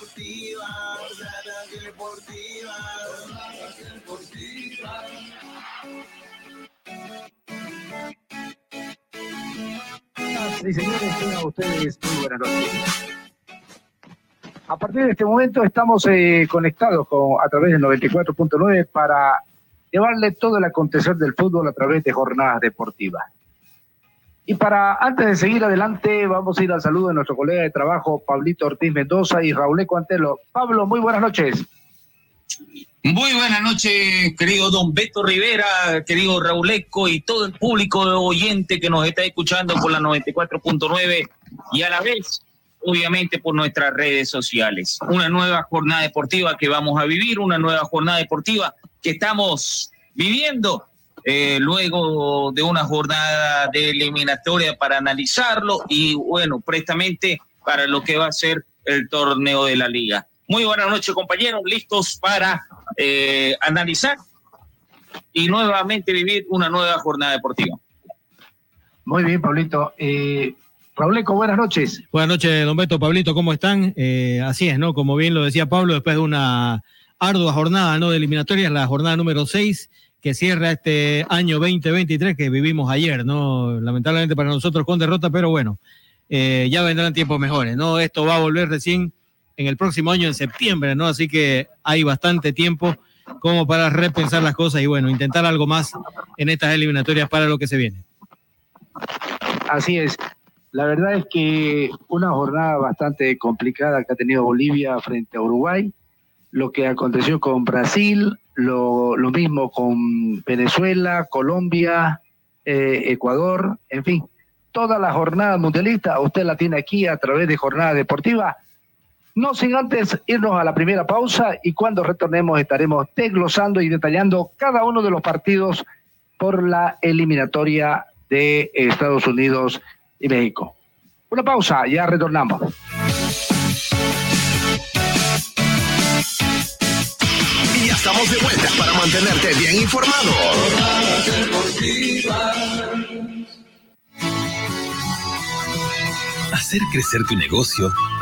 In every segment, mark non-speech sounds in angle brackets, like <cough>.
deportiva, jornada deportiva, deportiva. Señores, ustedes muy buenas noches. A partir de este momento estamos eh, conectados con, a través del 94.9 para llevarle todo el acontecer del fútbol a través de jornadas deportivas. Y para, antes de seguir adelante, vamos a ir al saludo de nuestro colega de trabajo, Pablito Ortiz Mendoza y Raúl Cuantelo. Pablo, muy buenas noches. Muy buenas noches, querido don Beto Rivera, querido Raúl Eco y todo el público oyente que nos está escuchando por la 94.9 y a la vez obviamente por nuestras redes sociales. Una nueva jornada deportiva que vamos a vivir, una nueva jornada deportiva que estamos viviendo eh, luego de una jornada de eliminatoria para analizarlo y bueno, prestamente para lo que va a ser el torneo de la liga. Muy buenas noches compañeros, listos para eh, analizar y nuevamente vivir una nueva jornada deportiva. Muy bien, Pablito. Eh, Pauleco, buenas noches. Buenas noches, don Beto, Pablito, ¿cómo están? Eh, así es, ¿no? Como bien lo decía Pablo, después de una ardua jornada, ¿no? De eliminatorias, la jornada número 6 que cierra este año 2023 que vivimos ayer, ¿no? Lamentablemente para nosotros con derrota, pero bueno, eh, ya vendrán tiempos mejores, ¿no? Esto va a volver recién en el próximo año, en septiembre, ¿no? Así que hay bastante tiempo como para repensar las cosas y bueno, intentar algo más en estas eliminatorias para lo que se viene. Así es. La verdad es que una jornada bastante complicada que ha tenido Bolivia frente a Uruguay, lo que aconteció con Brasil, lo, mismo con Venezuela, Colombia, eh, Ecuador, en fin, toda la jornada mundialista, usted la tiene aquí a través de Jornada Deportiva. No sin antes irnos a la primera pausa y cuando retornemos estaremos desglosando y detallando cada uno de los partidos por la eliminatoria de Estados Unidos y México. Una pausa, ya retornamos. Estamos de vuelta para mantenerte bien informado. Hacer crecer tu negocio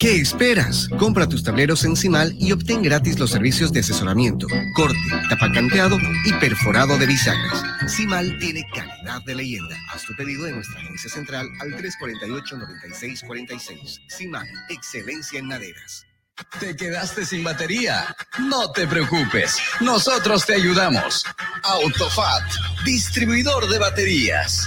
¿Qué esperas? Compra tus tableros en Cimal y obtén gratis los servicios de asesoramiento, corte, tapacanteado y perforado de bisagras. Cimal tiene calidad de leyenda. Haz tu pedido en nuestra agencia central al 348-9646. Cimal, excelencia en maderas. ¿Te quedaste sin batería? No te preocupes, nosotros te ayudamos. Autofat, distribuidor de baterías.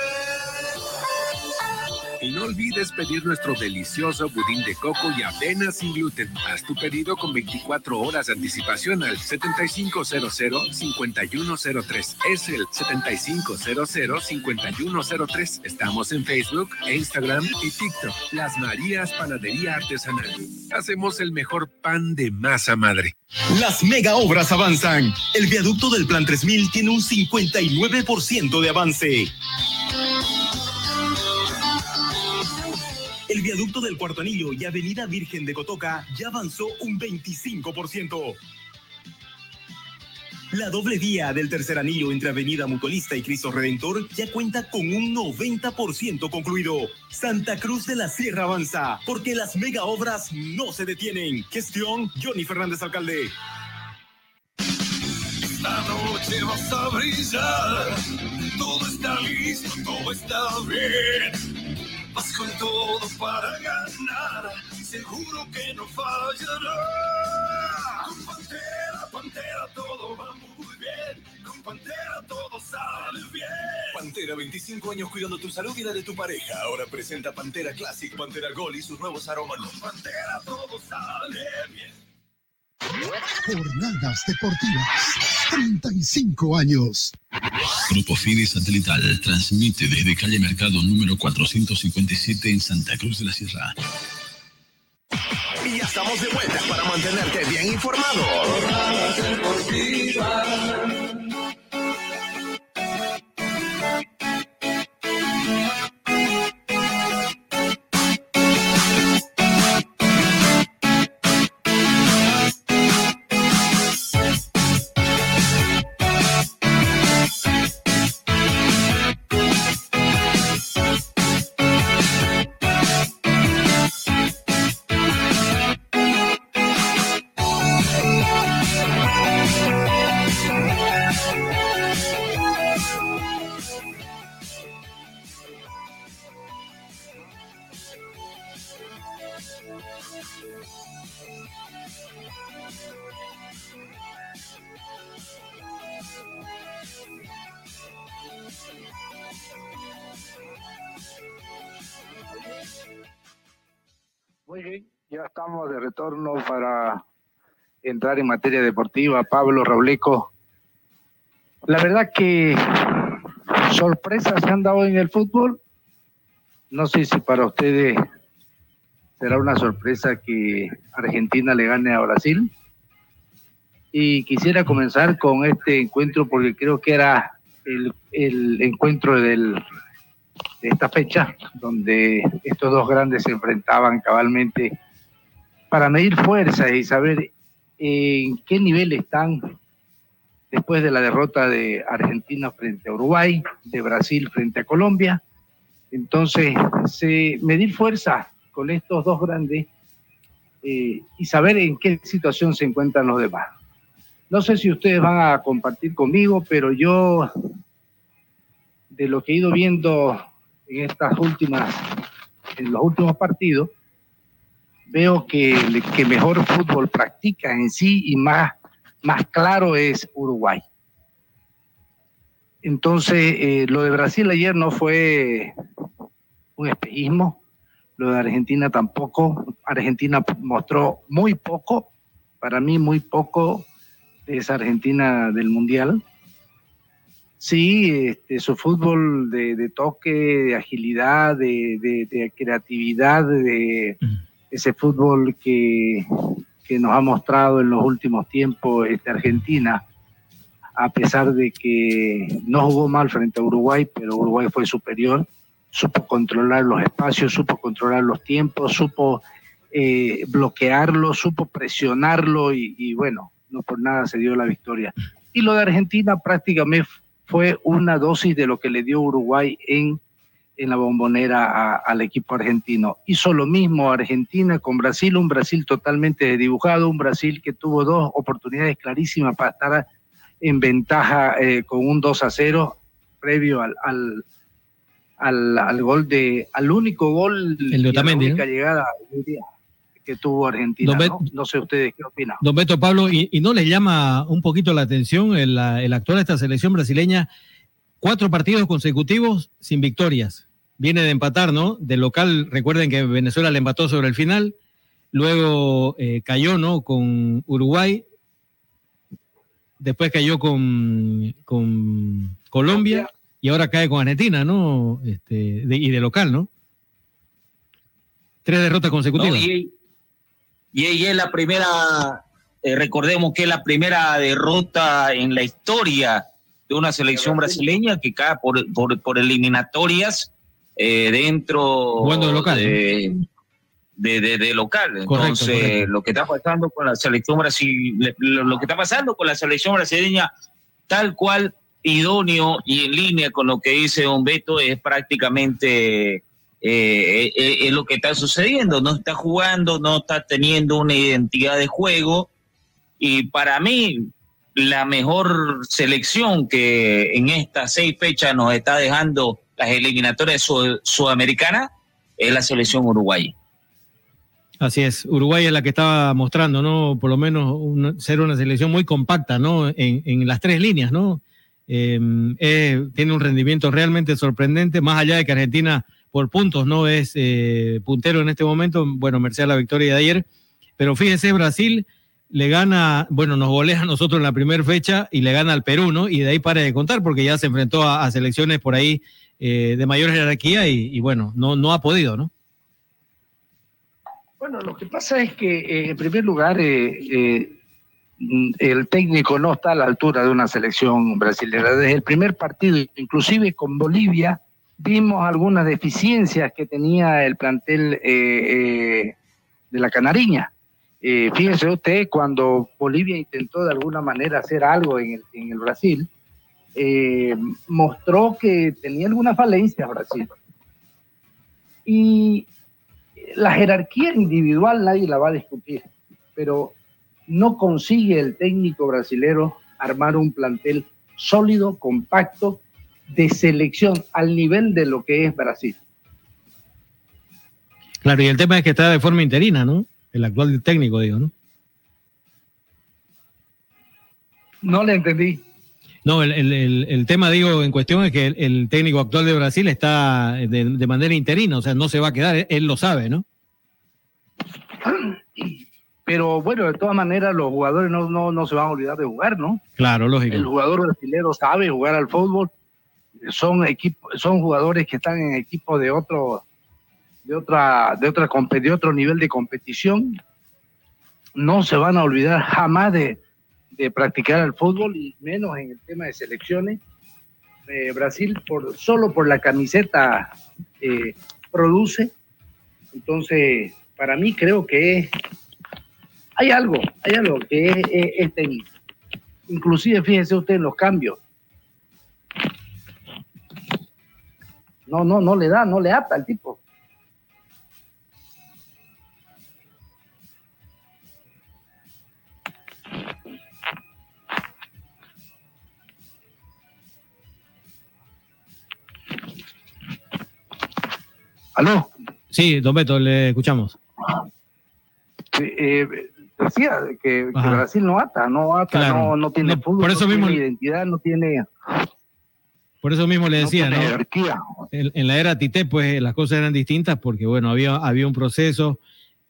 Y no olvides pedir nuestro delicioso budín de coco y avena sin gluten. Haz tu pedido con 24 horas de anticipación al 7500-5103. Es el 7500-5103. Estamos en Facebook, Instagram y TikTok. Las Marías Panadería Artesanal. Hacemos el mejor pan de masa madre. Las mega obras avanzan. El viaducto del Plan 3000 tiene un 59% de avance. El viaducto del Cuarto Anillo y Avenida Virgen de Cotoca ya avanzó un 25%. La doble vía del tercer anillo entre Avenida Mutualista y Cristo Redentor ya cuenta con un 90% concluido. Santa Cruz de la Sierra avanza, porque las mega obras no se detienen. Gestión Johnny Fernández Alcalde. Esta noche vas a brillar. Todo está listo, todo está bien. Vas con todo para ganar. Seguro que no fallará. Con Pantera, Pantera, todo va muy bien. Con Pantera todo sale bien. Pantera, 25 años cuidando tu salud y la de tu pareja. Ahora presenta Pantera Classic, Pantera Gold y sus nuevos aromas. Con Pantera todo sale bien. Jornadas Deportivas. 35 años. Grupo Fide Satelital transmite desde calle Mercado número 457 en Santa Cruz de la Sierra. Y ya estamos de vuelta para mantenerte bien informado. Ya estamos de retorno para entrar en materia deportiva. Pablo Rauleco. La verdad que sorpresas se han dado en el fútbol. No sé si para ustedes será una sorpresa que Argentina le gane a Brasil. Y quisiera comenzar con este encuentro porque creo que era el, el encuentro del, de esta fecha, donde estos dos grandes se enfrentaban cabalmente para medir fuerzas y saber en qué nivel están después de la derrota de Argentina frente a Uruguay, de Brasil frente a Colombia. Entonces, se, medir fuerza con estos dos grandes eh, y saber en qué situación se encuentran los demás. No sé si ustedes van a compartir conmigo, pero yo, de lo que he ido viendo en estas últimas, en los últimos partidos, veo que que mejor fútbol practica en sí y más, más claro es Uruguay. Entonces, eh, lo de Brasil ayer no fue un espejismo, lo de Argentina tampoco. Argentina mostró muy poco, para mí muy poco, de esa Argentina del Mundial. Sí, este, su fútbol de, toque, de agilidad, de, de creatividad, de ese fútbol que, que, nos ha mostrado en los últimos tiempos este, Argentina, a pesar de que no jugó mal frente a Uruguay, pero Uruguay fue superior, supo controlar los espacios, supo controlar los tiempos, supo eh, bloquearlo, supo presionarlo y, y bueno, no por nada se dio la victoria. Y lo de Argentina prácticamente fue una dosis de lo que le dio Uruguay en, en la bombonera al equipo argentino. Hizo lo mismo Argentina con Brasil, un Brasil totalmente dibujado, un Brasil que tuvo dos oportunidades clarísimas para estar en ventaja eh, con un 2 a 0 previo al, al, al, al gol de, al único gol, el de la única llegada que tuvo Argentina. ¿no? ¿no? sé ustedes qué opinan. Don Beto Pablo, ¿y, y no les llama un poquito la atención el, el actual de esta selección brasileña? Cuatro partidos consecutivos sin victorias. Viene de empatar, ¿no? De local, recuerden que Venezuela le empató sobre el final, luego eh, cayó, ¿no? Con Uruguay, después cayó con, con Colombia y ahora cae con Argentina, ¿no? Este, de, y de local, ¿no? Tres derrotas consecutivas. No, y, y, y, es la primera, eh, recordemos que es la primera derrota en la historia de una selección brasileña que cae por, por, por eliminatorias eh, dentro bueno, de local. De, de, de, de local. Entonces, correcto, correcto. lo que está pasando con la selección brasileña, lo, que está pasando con la selección brasileña, tal cual idóneo y en línea con lo que dice Don Beto, es prácticamente eh, eh, es lo que está sucediendo. No está jugando, no está teniendo una identidad de juego. Y para mí, la mejor selección que en estas seis fechas nos está dejando las eliminatorias sud sudamericanas es la selección uruguaya. Así es, Uruguay es la que estaba mostrando, ¿no? Por lo menos ser una selección muy compacta, ¿no? En, en las tres líneas, ¿no? Eh, tiene un rendimiento realmente sorprendente, más allá de que Argentina por puntos no es eh, puntero en este momento, bueno, merced a la victoria de ayer, pero fíjese, Brasil le gana, bueno, nos golea a nosotros en la primera fecha y le gana al Perú, ¿no? Y de ahí para de contar porque ya se enfrentó a, selecciones por ahí eh, de mayor jerarquía y, bueno, no, no ha podido, ¿no? Bueno, lo que pasa es que eh, en primer lugar eh, el técnico no está a la altura de una selección brasileña. Desde el primer partido, inclusive con Bolivia, vimos algunas deficiencias que tenía el plantel de la Canariña. Eh, fíjese usted, cuando Bolivia intentó de alguna manera hacer algo en el, Brasil, eh, mostró que tenía alguna falencia Brasil. Y la jerarquía individual nadie la va a discutir, pero no consigue el técnico brasilero armar un plantel sólido, compacto, de selección al nivel de lo que es Brasil. Claro, y el tema es que está de forma interina, ¿no? El actual técnico, digo, ¿no? No le entendí. No, el, el, el, tema, digo, en cuestión es que el, técnico actual de Brasil está de, de, manera interina, o sea, no se va a quedar, él lo sabe, ¿no? <clears throat> Pero bueno, de todas maneras los jugadores no, no, no se van a olvidar de jugar, ¿no? Claro, lógico. El jugador brasileño sabe jugar al fútbol. Son equipos, son jugadores que están en equipos de otro, de otra, de otra de otro nivel de competición. No se van a olvidar jamás de, de practicar el fútbol y menos en el tema de selecciones. Eh, Brasil por solo por la camiseta eh, produce. Entonces, para mí creo que hay algo, hay algo que es, es-. Inclusive, fíjese usted en los cambios. No, no, no le da, no le ata al tipo. ¿Aló? Sí, don Beto, le escuchamos. Eh, decía que. Brasil no ata, no ata, Claro. no, no tiene No, fútbol, por eso no mismo- tiene identidad, no tiene... Por eso mismo le decía, ¿no? jerarquía. En, en la era Tite, pues las cosas eran distintas porque, bueno, había, había un proceso,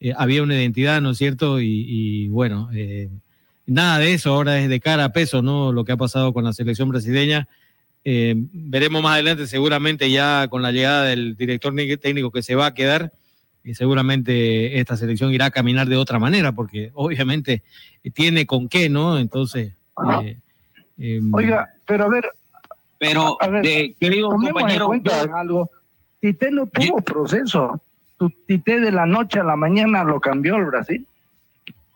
eh, había una identidad, ¿no es cierto? Y, y, bueno, eh, nada de eso ahora es de cara a peso, ¿no? Lo que ha pasado con la selección brasileña. Eh, veremos más adelante, seguramente ya con la llegada del director ni- técnico que se va a quedar, y seguramente esta selección irá a caminar de otra manera, porque obviamente tiene con qué, ¿no? Entonces, eh, eh, Oiga, pero a ver, Pero, A ver, eh, querido compañero, en cuenta yo- algo. Tite no tuvo proceso. Tu- Tite de la noche a la mañana lo cambió el Brasil.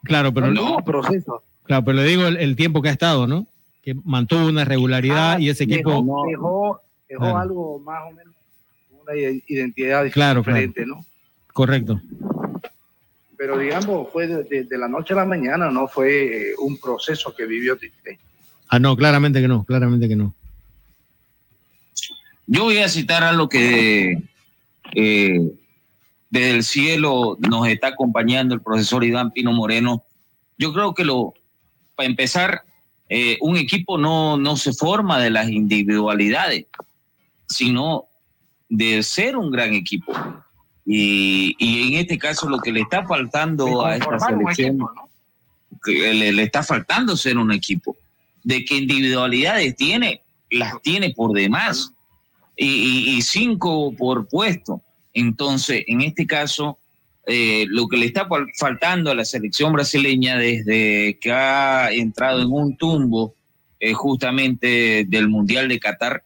claro, pero no tuvo proceso. Claro, pero le digo el, el tiempo que ha estado, ¿no? Que mantuvo una regularidad Ah, y ese equipo. dejó, dejó, dejó Claro. algo más o menos una identidad Claro, diferente, ¿no? Correcto. Pero digamos, fue de, de- de la noche a la mañana, no fue eh, un proceso que vivió Tite. Ah, no, claramente que no, claramente que no. Yo voy a citar a lo que eh, desde el cielo nos está acompañando el profesor Iván Pino Moreno. Yo creo que lo, para empezar, eh, un equipo no, no se forma de las individualidades, sino de ser un gran equipo. Y, y en este caso lo que le está faltando a esta selección, equipo, ¿no? que le, le está faltando ser un equipo. De que individualidades tiene, las tiene por demás. Y, y- y cinco por puesto. Entonces, en este caso, eh, lo que le está fal- faltando a la selección brasileña desde que ha entrado en un tumbo eh, justamente del Mundial de Qatar,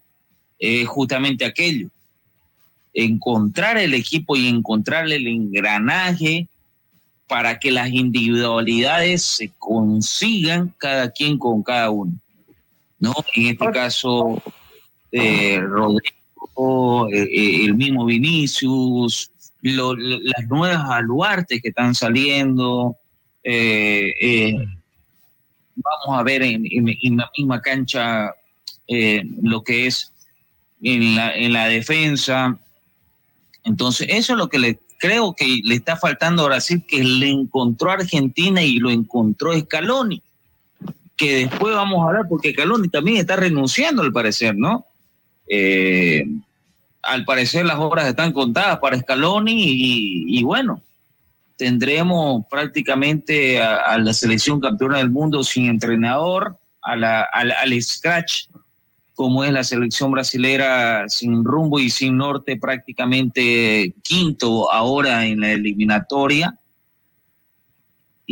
es justamente aquello. Encontrar el equipo y encontrar el engranaje para que las individualidades se consigan cada quien con cada uno. ¿no? En este caso, eh, Rodrigo, eh, eh, el mismo Vinicius, las nuevas baluartes que están saliendo. eh, eh, vamos a ver en, en- la misma cancha eh, lo que es en la, en la defensa. Entonces, eso es lo que le creo que le está faltando a Brasil, que le encontró Argentina y lo encontró Scaloni. Que después vamos a hablar, porque Scaloni también está renunciando al parecer, ¿no? Eh, al parecer las horas están contadas para Scaloni y, bueno, tendremos prácticamente a, a la selección campeona del mundo sin entrenador, a la, al, al scratch, como es la selección brasilera sin rumbo y sin norte, prácticamente quinto ahora en la eliminatoria.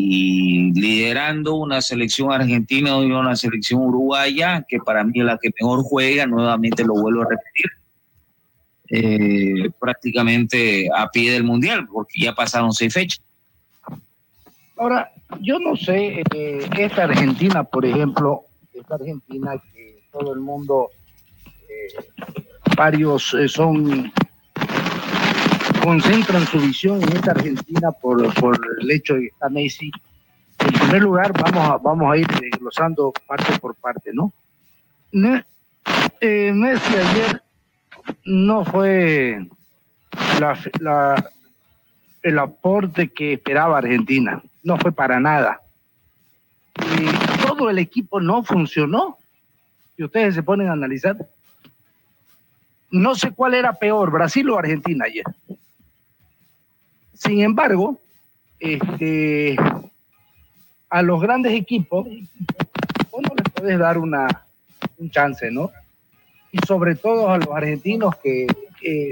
Y liderando una selección argentina y una selección uruguaya, que para mí es la que mejor juega, nuevamente lo vuelvo a repetir, eh, prácticamente a pie del mundial, porque ya pasaron seis fechas. Ahora, yo no sé, eh, esta Argentina, por ejemplo, esta Argentina que todo el mundo, eh, varios son, concentran su visión en esta Argentina por, por el hecho de que está Messi. En primer lugar, vamos a, vamos a ir desglosando parte por parte, ¿no? Messi ayer no fue la, la- el aporte que esperaba Argentina. No fue para nada. Y todo el equipo no funcionó. Si ustedes se ponen a analizar, no sé cuál era peor, Brasil o Argentina ayer. Sin embargo, este, a los grandes equipos, vos no les podés dar una, un chance, ¿no? Sobre todo a los argentinos que,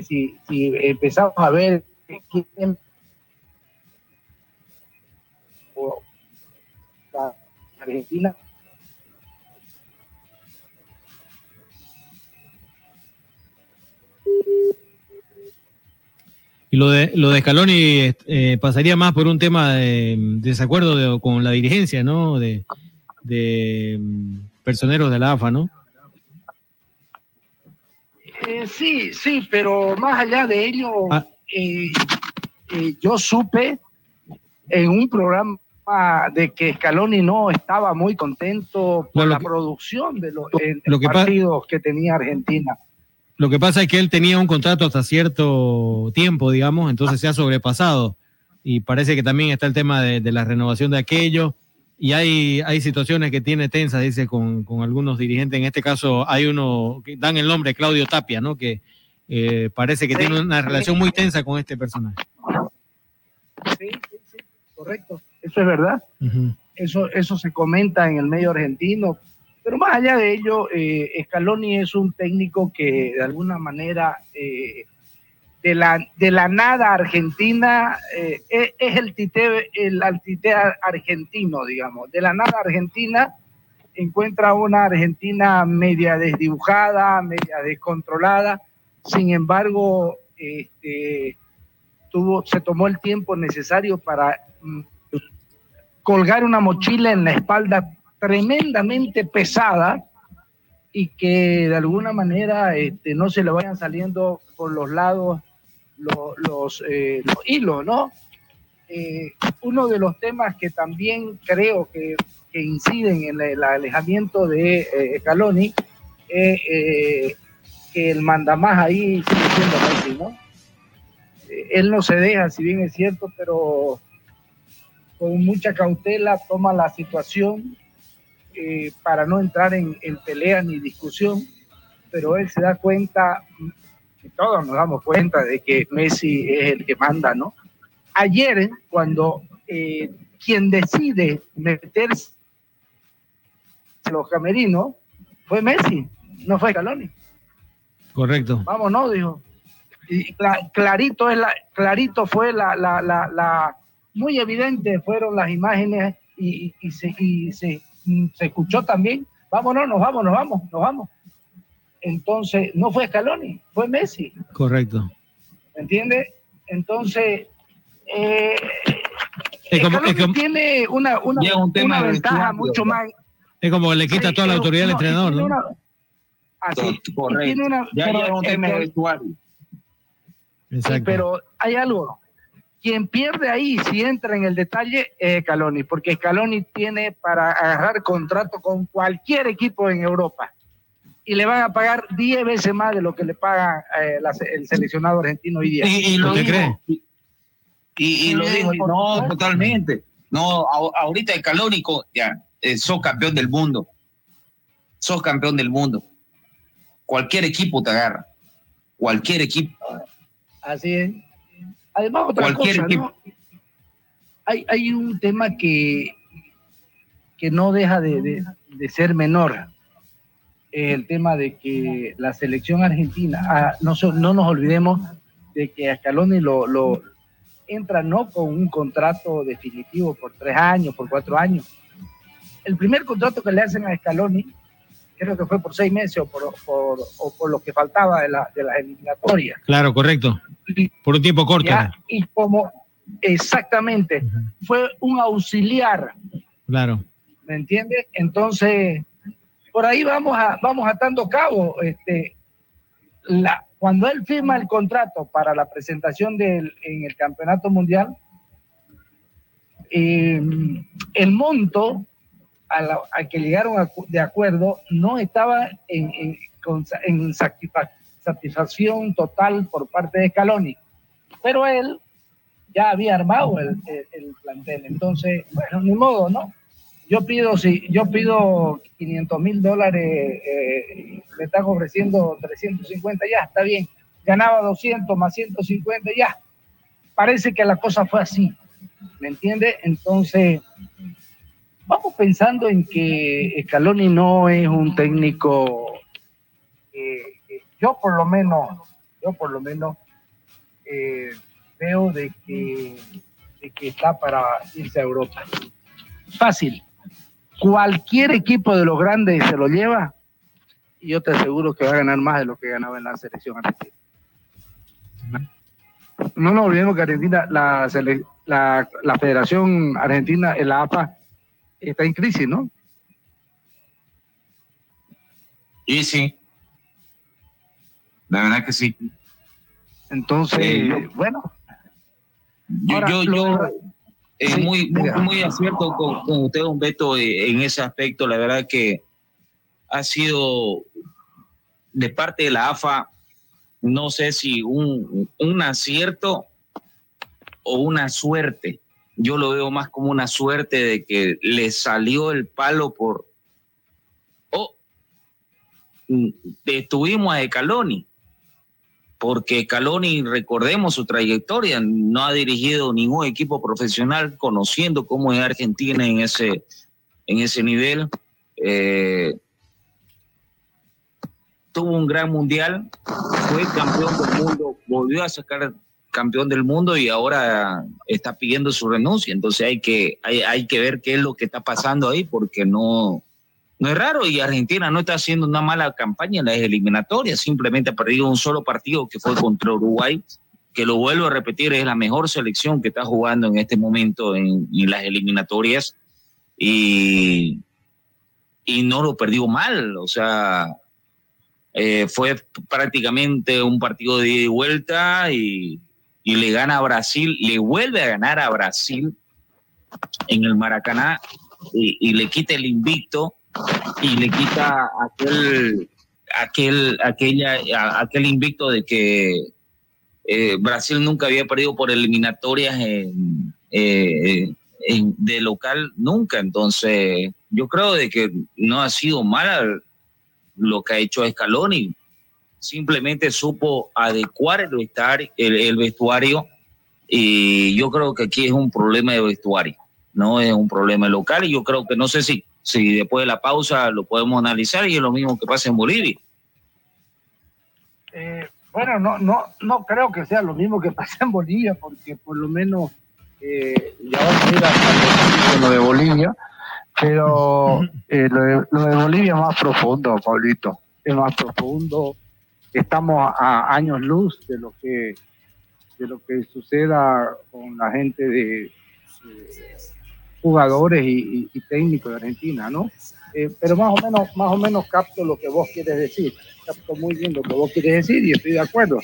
si, empezamos a ver quién Argentina Y lo de, lo de Scaloni eh, pasaría más por un tema de, desacuerdo de- con la dirigencia, ¿no? De, de mm, personeros de la AFA, ¿no? Eh, sí, sí, pero más allá de ello, Ah. eh, eh, yo supe en un programa de que Scaloni no estaba muy contento por No, la que- producción de los lo que partidos que tenía Argentina. Lo que pasa es que él tenía un contrato hasta cierto tiempo, digamos, entonces se ha sobrepasado. Y parece que también está el tema de, de la renovación de aquello. Y hay, hay situaciones que tiene tensas, dice, con, con algunos dirigentes. En este caso hay uno que dan el nombre, Claudio Tapia, ¿no? Que eh, parece que Sí, tiene una relación muy tensa con este personaje. Sí, sí, sí, correcto. Eso es verdad. Eso, eso se comenta en el medio argentino. Pero más allá de ello, eh, Scaloni es un técnico que de alguna manera eh, de, la, de la nada argentina eh, es, es el tite, el altite argentino, digamos. De la nada argentina encuentra una Argentina media desdibujada, media descontrolada. Sin embargo, este, tuvo, se tomó el tiempo necesario para mm, colgar una mochila en la espalda tremendamente pesada y que de alguna manera este, no se le vayan saliendo por los lados lo- los, eh, los hilos, ¿no? Eh, uno de los temas que también creo que, que inciden en el alejamiento de eh, Scaloni es eh, que el mandamás ahí sigue siendo Messi, ¿no? Eh, él no se deja, si bien es cierto, pero con mucha cautela toma la situación eh, para no entrar en, en pelea ni discusión, pero él se da cuenta, todos nos damos cuenta de que Messi es el que manda, ¿no? Ayer, cuando eh, quien decide meterse los camerinos fue Messi, no fue Scaloni. Correcto. Vámonos, dijo. Y cla- clarito, es la, clarito fue la, la, la, la- muy evidente fueron las imágenes y, y- y se, y se, se escuchó también. Vámonos, nos vamos, nos vamos, nos vamos. Entonces, no fue Scaloni, fue Messi, Correcto. ¿me entiendes? Entonces, eh, Es como, Scaloni es como- tiene una, una, un una ventaja mucho ¿no? más. es como le quita Sí, toda la autoridad al no, entrenador, ¿no? una- así, y Correcto. tiene una- Ya pero, ya es un eh, vestuario. Exacto. pero hay algo. Quien pierde ahí, si entra en el detalle, es Scaloni, porque Scaloni tiene para agarrar contrato con cualquier equipo en Europa y le van a pagar 10 veces más de lo que le paga eh, la el seleccionado argentino hoy día. Y, y lo ¿Usted dijo, cree? y, y lo dijo, no, totalmente. No, a- ahorita el calórico, ya, eh, sos campeón del mundo. Sos campeón del mundo. Cualquier equipo te agarra. Cualquier equipo. Así es. Además, otra Cualquier cosa, ¿no? Hay, hay un tema que, que no deja de, de- de ser menor. El tema de que la selección argentina, ah, no, no nos olvidemos de que a Scaloni lo, lo entra no con un contrato definitivo por tres años, por cuatro años. El primer contrato que le hacen a Scaloni, creo que fue por seis meses o por, por- o por lo que faltaba de la, de las eliminatorias. Claro, correcto. Por un tiempo corto. ¿ya? Y como exactamente fue un auxiliar, Claro. ¿me entiendes? Entonces, por ahí vamos a vamos atando cabo. Este, la, cuando él firma el contrato para la presentación del, en el campeonato mundial, eh, el monto a al que llegaron a- de acuerdo no estaba en, en- con- en satisfa- satisfacción total por parte de Scaloni, pero él ya había armado el- el plantel, entonces, bueno, ni modo, ¿no? Yo pido, si yo pido 500 mil dólares, eh, me están ofreciendo 350, ya, está bien. Ganaba 200 más 150, ya. Parece que la cosa fue así. ¿Me entiende? Entonces, vamos pensando en que Scaloni no es un técnico, eh, eh, yo por lo menos, yo por lo menos eh, veo de que, de que está para irse a Europa. Fácil. Cualquier equipo de los grandes se lo lleva y yo te aseguro que va a ganar más de lo que ganaba en la selección argentina. No nos olvidemos que Argentina, la, la, la Federación Argentina, la APA, está en crisis, ¿no? Y sí. La verdad que sí. Entonces, Eh, bueno. Yo, Ahora, yo, lo eh, Sí, muy, muy, acierto con, con usted, don Beto, eh, en ese aspecto. La verdad que ha sido de parte de la AFA, no sé si un, un acierto o una suerte. Yo lo veo más como una suerte de que le salió el palo por... Oh, mm, detuvimos a Caloni porque Caloni, recordemos su trayectoria, no ha dirigido ningún equipo profesional conociendo cómo es Argentina en ese, en ese nivel. Eh, tuvo un gran mundial, fue campeón del mundo, volvió a sacar campeón del mundo y ahora está pidiendo su renuncia. Entonces hay que, hay, hay que ver qué es lo que está pasando ahí, porque no, no es raro y Argentina no está haciendo una mala campaña en las eliminatorias, simplemente ha perdido un solo partido que fue contra Uruguay, que lo vuelvo a repetir, es la mejor selección que está jugando en este momento en, las eliminatorias y, y no lo perdió mal, o sea, eh, fue prácticamente un partido de y vuelta y, y le gana a Brasil, le vuelve a ganar a Brasil en el Maracaná y, y le quita el invicto y le quita aquel aquel aquella aquel invicto de que eh, Brasil nunca había perdido por eliminatorias eh, de local nunca. Entonces yo creo de que no ha sido mala lo que ha hecho Scaloni. Simplemente supo adecuar el el, el vestuario y yo creo que aquí es un problema de vestuario no es un problema local y yo creo que no sé si, si después de la pausa lo podemos analizar y es lo mismo que pasa en Bolivia. Eh, bueno, no, no, no creo que sea lo mismo que <laughs> pasa en Bolivia, porque por lo menos eh, ya vamos a ir a, lo de Bolivia, pero eh, lo, de, lo de Bolivia es más profundo, Pablito, es más profundo. Estamos a años luz de lo que de lo que suceda con la gente de, de jugadores y, y- técnicos de Argentina, ¿no? Eh, pero más o menos, más o menos capto lo que vos quieres decir, capto muy bien lo que vos quieres decir y estoy de acuerdo.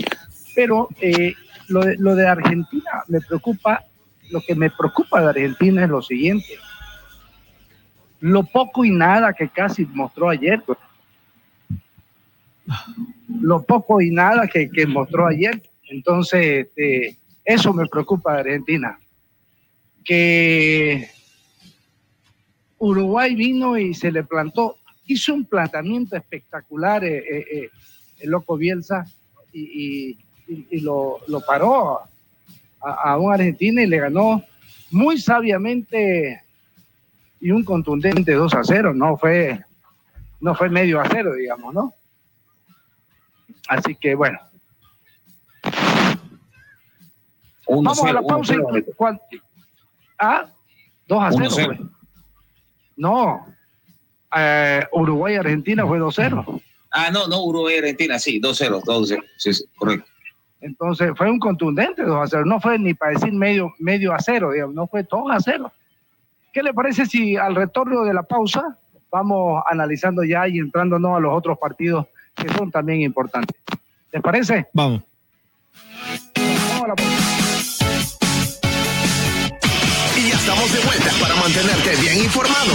Pero eh, lo, de, lo de Argentina me preocupa, lo que me preocupa de Argentina es lo siguiente, lo poco y nada que casi mostró ayer, lo poco y nada que, que mostró ayer. Entonces, este, eso me preocupa de Argentina. Que Uruguay vino y se le plantó, hizo un planteamiento espectacular eh, eh, eh, el loco Bielsa y, y- y- y lo, lo paró a, a un Argentina y le ganó muy sabiamente y un contundente 2 a 0, no fue, no fue medio a 0, digamos, ¿no? Así que bueno. Uno Vamos a cero, la uno pausa. cero, y- ¿cuál? Ah, 2 a 0. Uno cero. pues. No, eh, Uruguay-Argentina fue 2-0. Ah, no, no, Uruguay Argentina, sí, 2-0, 2-0, sí, sí, correcto. Entonces fue un contundente 2 a 0. No fue ni para decir medio, medio a 0, digamos, no fue 2 a 0. ¿Qué le parece si al retorno de la pausa vamos analizando ya y entrándonos a los otros partidos que son también importantes? ¿Les parece? Vamos. Vamos a la pausa. Estamos de vuelta para mantenerte bien informado.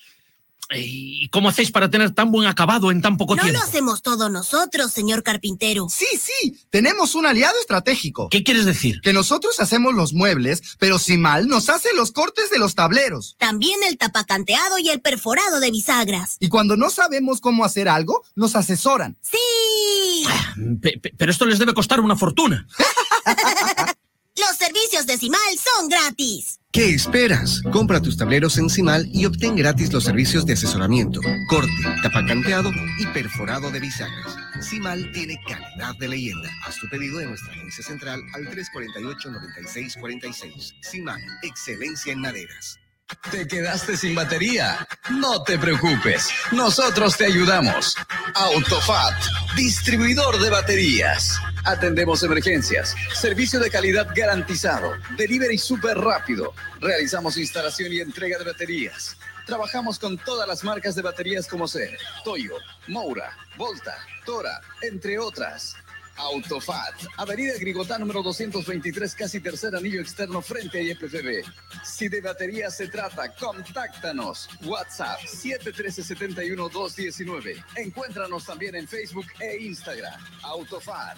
¿Y cómo hacéis para tener tan buen acabado en tan poco No tiempo? lo hacemos todos nosotros, señor carpintero. Sí, sí. Tenemos un aliado estratégico. ¿Qué quieres decir? Que nosotros hacemos los muebles, pero si mal nos hace los cortes de los tableros. También el tapacanteado y el perforado de bisagras. Y cuando no sabemos cómo hacer algo, nos asesoran. ¡Sí! Pe- pero esto les debe costar una fortuna. <laughs> Los servicios de Cimal son gratis. ¿Qué esperas? Compra tus tableros en Cimal y obtén gratis los servicios de asesoramiento, corte, tapacanteado y perforado de bisagras. Cimal tiene calidad de leyenda. Haz tu pedido de nuestra agencia central al 348-9646. Cimal, excelencia en maderas. ¿Te quedaste sin batería? No te preocupes, nosotros te ayudamos. Autofat, distribuidor de baterías. Atendemos emergencias, servicio de calidad garantizado, delivery súper rápido. Realizamos instalación y entrega de baterías. Trabajamos con todas las marcas de baterías como ser Toyo, Moura, Volta, Tora, entre otras. Autofat, Avenida Grigotá número 223, casi tercer anillo externo frente a IFPB. Si de batería se trata, contáctanos. WhatsApp 713-71-219. Encuéntranos también en Facebook e Instagram. Autofat,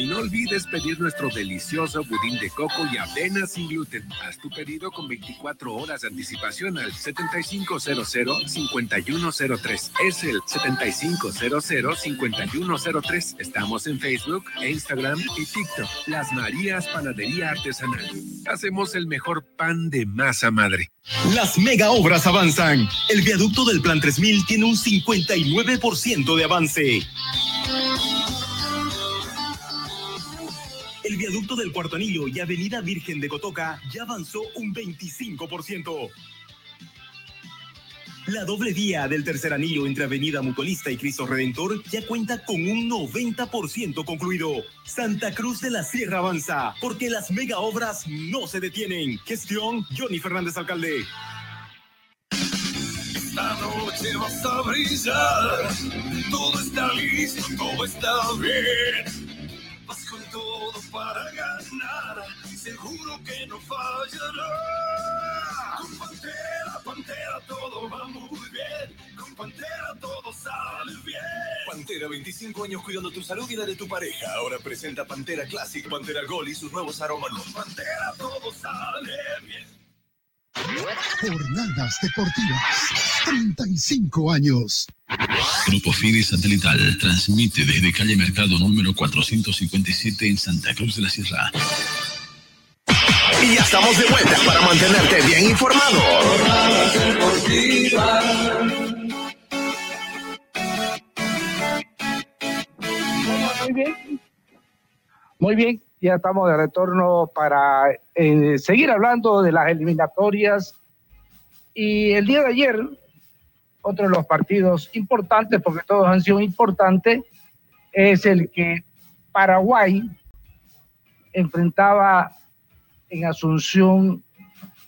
Y no olvides pedir nuestro delicioso budín de coco y avena sin gluten. Haz tu pedido con 24 horas de anticipación al 7500-5103. Es el 7500-5103. Estamos en Facebook, Instagram y TikTok. Las Marías Panadería Artesanal. Hacemos el mejor pan de masa madre. Las mega obras avanzan. El viaducto del Plan 3000 tiene un 59% de avance. El viaducto del Cuarto Anillo y Avenida Virgen de Cotoca ya avanzó un 25%. La doble vía del tercer anillo entre Avenida Mutualista y Cristo Redentor ya cuenta con un 90% concluido. Santa Cruz de la Sierra avanza, porque las mega obras no se detienen. Gestión Johnny Fernández Alcalde. Esta noche vas a brillar, todo está listo, todo está bien. Para ganar, seguro que no fallará. Con Pantera, Pantera, todo va muy bien. Con Pantera todo sale bien. Pantera, 25 años cuidando tu salud y la de tu pareja. Ahora presenta Pantera Classic, Pantera Gold y sus nuevos aromas. Con Pantera todo sale bien. Jornadas deportivas. 35 años. Grupo Fide Satelital transmite desde calle Mercado número 457 en Santa Cruz de la Sierra. Y ya estamos de vuelta para mantenerte bien informado. Muy bien. Muy bien, ya estamos de retorno para eh, seguir hablando de las eliminatorias. Y el día de ayer, otro de los partidos importantes, porque todos han sido importantes, es el que Paraguay enfrentaba en Asunción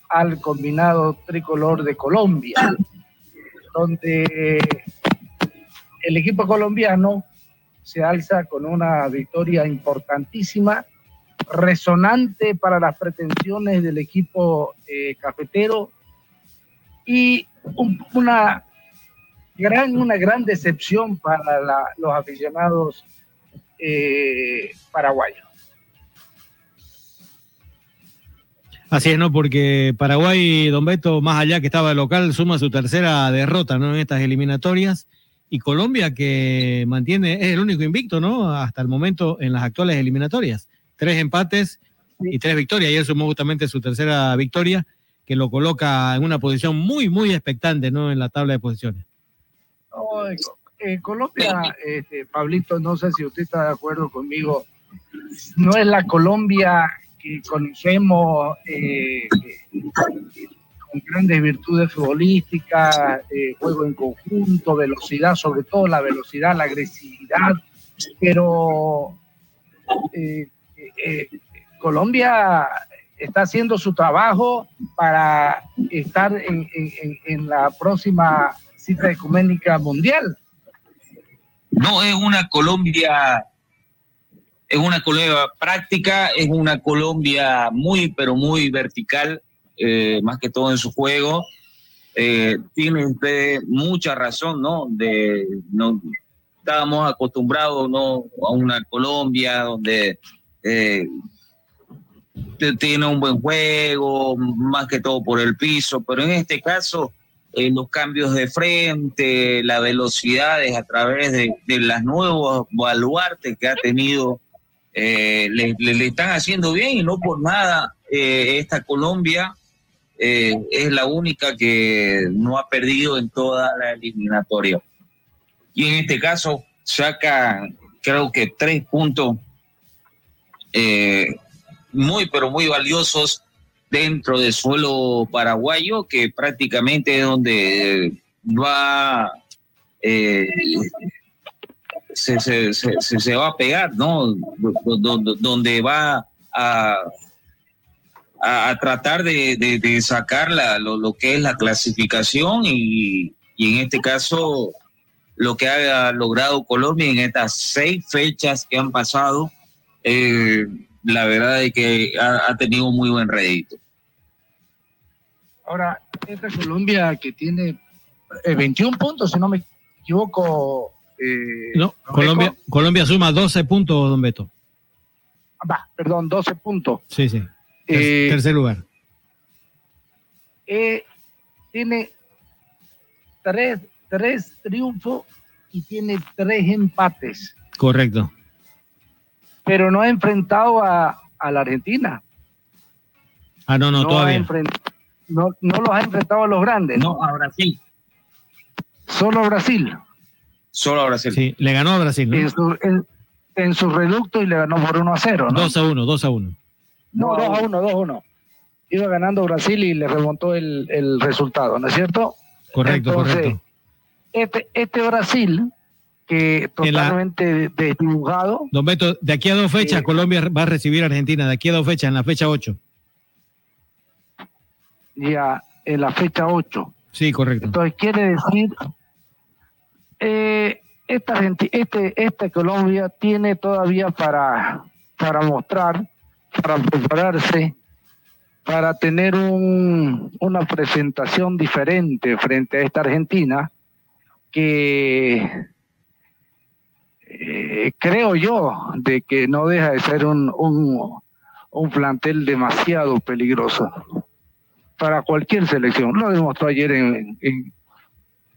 al combinado tricolor de Colombia, <clears throat> donde el equipo colombiano se alza con una victoria importantísima, resonante para las pretensiones del equipo eh, cafetero y un- una gran, una gran decepción para la- los aficionados eh, paraguayos. Así es, ¿no? Porque Paraguay, Don Beto, más allá que estaba local, suma su tercera derrota, ¿no? En estas eliminatorias. Y Colombia, que mantiene, es el único invicto, ¿no? Hasta el momento en las actuales eliminatorias. Tres empates y tres victorias. Ayer sumó justamente su tercera victoria, que lo coloca en una posición muy, muy expectante, ¿no? En la tabla de posiciones. No, eh, eh, Colombia, este, Pablito, no sé si usted está de acuerdo conmigo, no es la Colombia que conocemos eh, con grandes virtudes futbolísticas, eh, juego en conjunto, velocidad, sobre todo la velocidad, la agresividad, pero eh, eh, Colombia está haciendo su trabajo para estar en, la próxima cita ecuménica mundial. No, es una Colombia, es una Colombia práctica, es una Colombia muy, pero muy vertical, eh, más que todo en su juego. Eh, tiene usted mucha razón, ¿no? De, no estábamos acostumbrados, ¿no? A una Colombia donde eh, tiene un buen juego, más que todo por el piso, pero en este caso eh, los cambios de frente, las velocidades a través de, las nuevos baluartes que ha tenido, eh, le, están haciendo bien y no por nada eh, esta Colombia es la única que no ha perdido en toda la eliminatoria. Y en este caso saca creo que tres puntos eh, muy, pero muy valiosos dentro del suelo paraguayo, que prácticamente es donde va, eh, se, se- se- se- va a pegar, ¿no? Donde, donde va a, a, a tratar de, de- de sacar la- lo, lo que es la clasificación y, y en este caso lo que ha logrado Colombia en estas seis fechas que han pasado. Eh, la verdad es que ha, ha tenido muy buen rédito. Ahora, esta Colombia que tiene eh, 21 puntos, si no me equivoco. eh, No, Colombia, Colombia suma 12 puntos, don Beto. Va, perdón, 12 puntos. Sí, sí. Ter- Eh, tercer lugar. Eh, tiene tres, tres triunfos y tiene tres empates, Correcto. Pero no ha enfrentado a, a la Argentina. Ah, no, no, ha todavía. no, no los ha enfrentado a los grandes. No, a Brasil. Solo a Brasil. Solo a Brasil. Sí, le ganó a Brasil, ¿no? En su, en, en su reducto y le ganó por 1 a 0. ¿no? 2 a 1, 2 a 1. No, 2 a 1, 2 a 1. Iba ganando Brasil y le remontó el, el resultado, ¿no es cierto? Correcto, Entonces, correcto. Este, este Brasil, que totalmente desdibujado, Don Beto, de aquí a dos fechas Colombia va a recibir a Argentina, de aquí a dos fechas, en la fecha 8. ya en la fecha 8. Sí, correcto. Entonces quiere decir, eh, esta este, este Colombia tiene todavía para, para mostrar, para prepararse, para tener un, una presentación diferente frente a esta Argentina, que eh, creo yo de que no deja de ser un, un, plantel demasiado peligroso para cualquier selección. Lo demostró ayer en, en,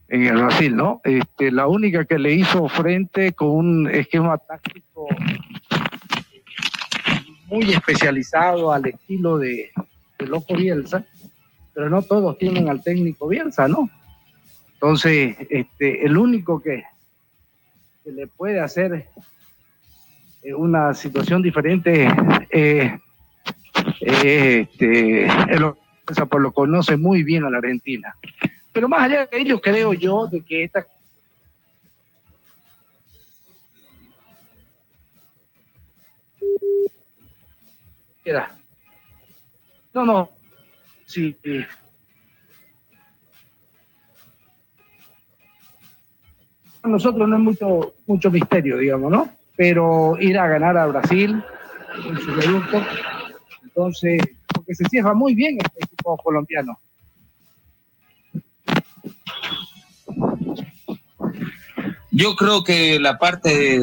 en el Brasil, ¿no? Este, la única que le hizo frente con un esquema táctico muy especializado al estilo de, de Loco Bielsa, pero no todos tienen al técnico Bielsa, ¿no? Entonces, este, el único que, que le puede hacer eh, una situación diferente eh, eh, este, por lo conoce muy bien a la Argentina. Pero más allá de ello, creo yo de que esta. No, no. Sí. sí. Nosotros no es mucho, mucho misterio, digamos, ¿no? Pero ir a ganar a Brasil en su reducto, entonces, porque se cierra muy bien este equipo colombiano. Yo creo que la parte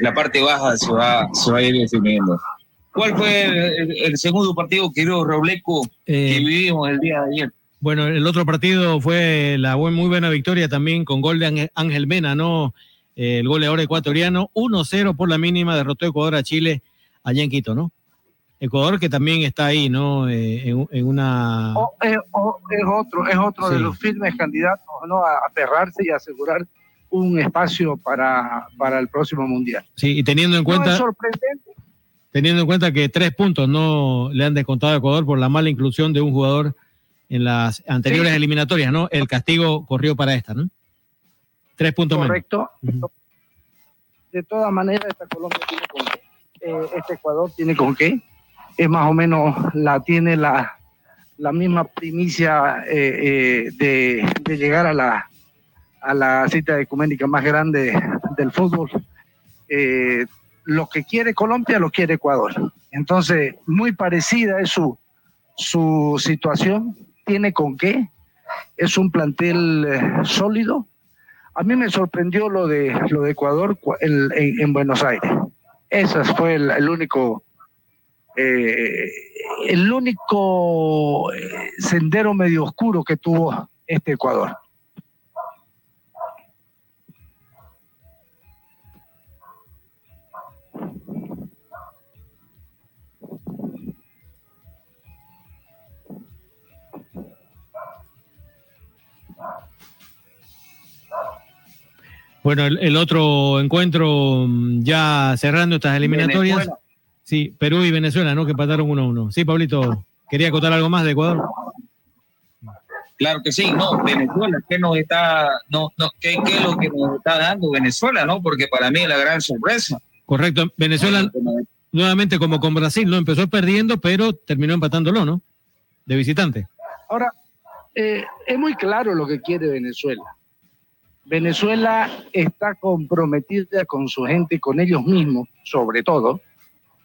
la parte baja se va, se va a ir definiendo. ¿Cuál fue el, el- el segundo partido que dio Robleco que vivimos el día de ayer? Bueno, el otro partido fue la buen- muy buena victoria también con gol de Ángel- Mena, ¿no? Eh, el goleador ecuatoriano, 1-0 por la mínima, derrotó Ecuador a Chile allá en Quito, ¿no? Ecuador que también está ahí, ¿no? Eh, en, en una... O- es, o- es otro, es otro de los firmes candidatos ¿no? a aferrarse y asegurar un espacio para, para el próximo mundial. Sí, y teniendo en No es cuenta, sorprendente. teniendo en cuenta que tres puntos no le han descontado a Ecuador por la mala inclusión de un jugador en las anteriores Sí. eliminatorias, ¿no? El castigo corrió para esta, ¿no? Tres puntos menos. Correcto. De todas maneras, esta Colombia tiene con qué. Eh, este Ecuador tiene con qué. Es más o menos la tiene la, la misma primicia eh, eh, de, de llegar a la, a la cita ecuménica más grande del fútbol. Eh, lo que quiere Colombia lo quiere Ecuador. Entonces, muy parecida es su, su situación. Tiene con qué. Es un plantel eh, sólido. A mí me sorprendió lo de lo de Ecuador en, en Buenos Aires. Ese fue el, único eh, el único eh, sendero medio oscuro que tuvo este Ecuador. Bueno, el, el otro encuentro mm, ya cerrando estas eliminatorias. Venezuela. Sí, Perú y Venezuela, ¿no? Que empataron 1-1. Sí, Pablito, quería acotar algo más de Ecuador. Claro que sí, no, Venezuela, ¿qué nos está, no, no, qué, qué es lo que nos está dando Venezuela, no? Porque para mí es la gran sorpresa. Correcto. Venezuela, nuevamente como con Brasil, ¿no? Empezó perdiendo, pero terminó empatándolo, ¿no? De visitante. Ahora, eh, es muy claro lo que quiere Venezuela. Venezuela está comprometida con su gente y con ellos mismos, sobre todo,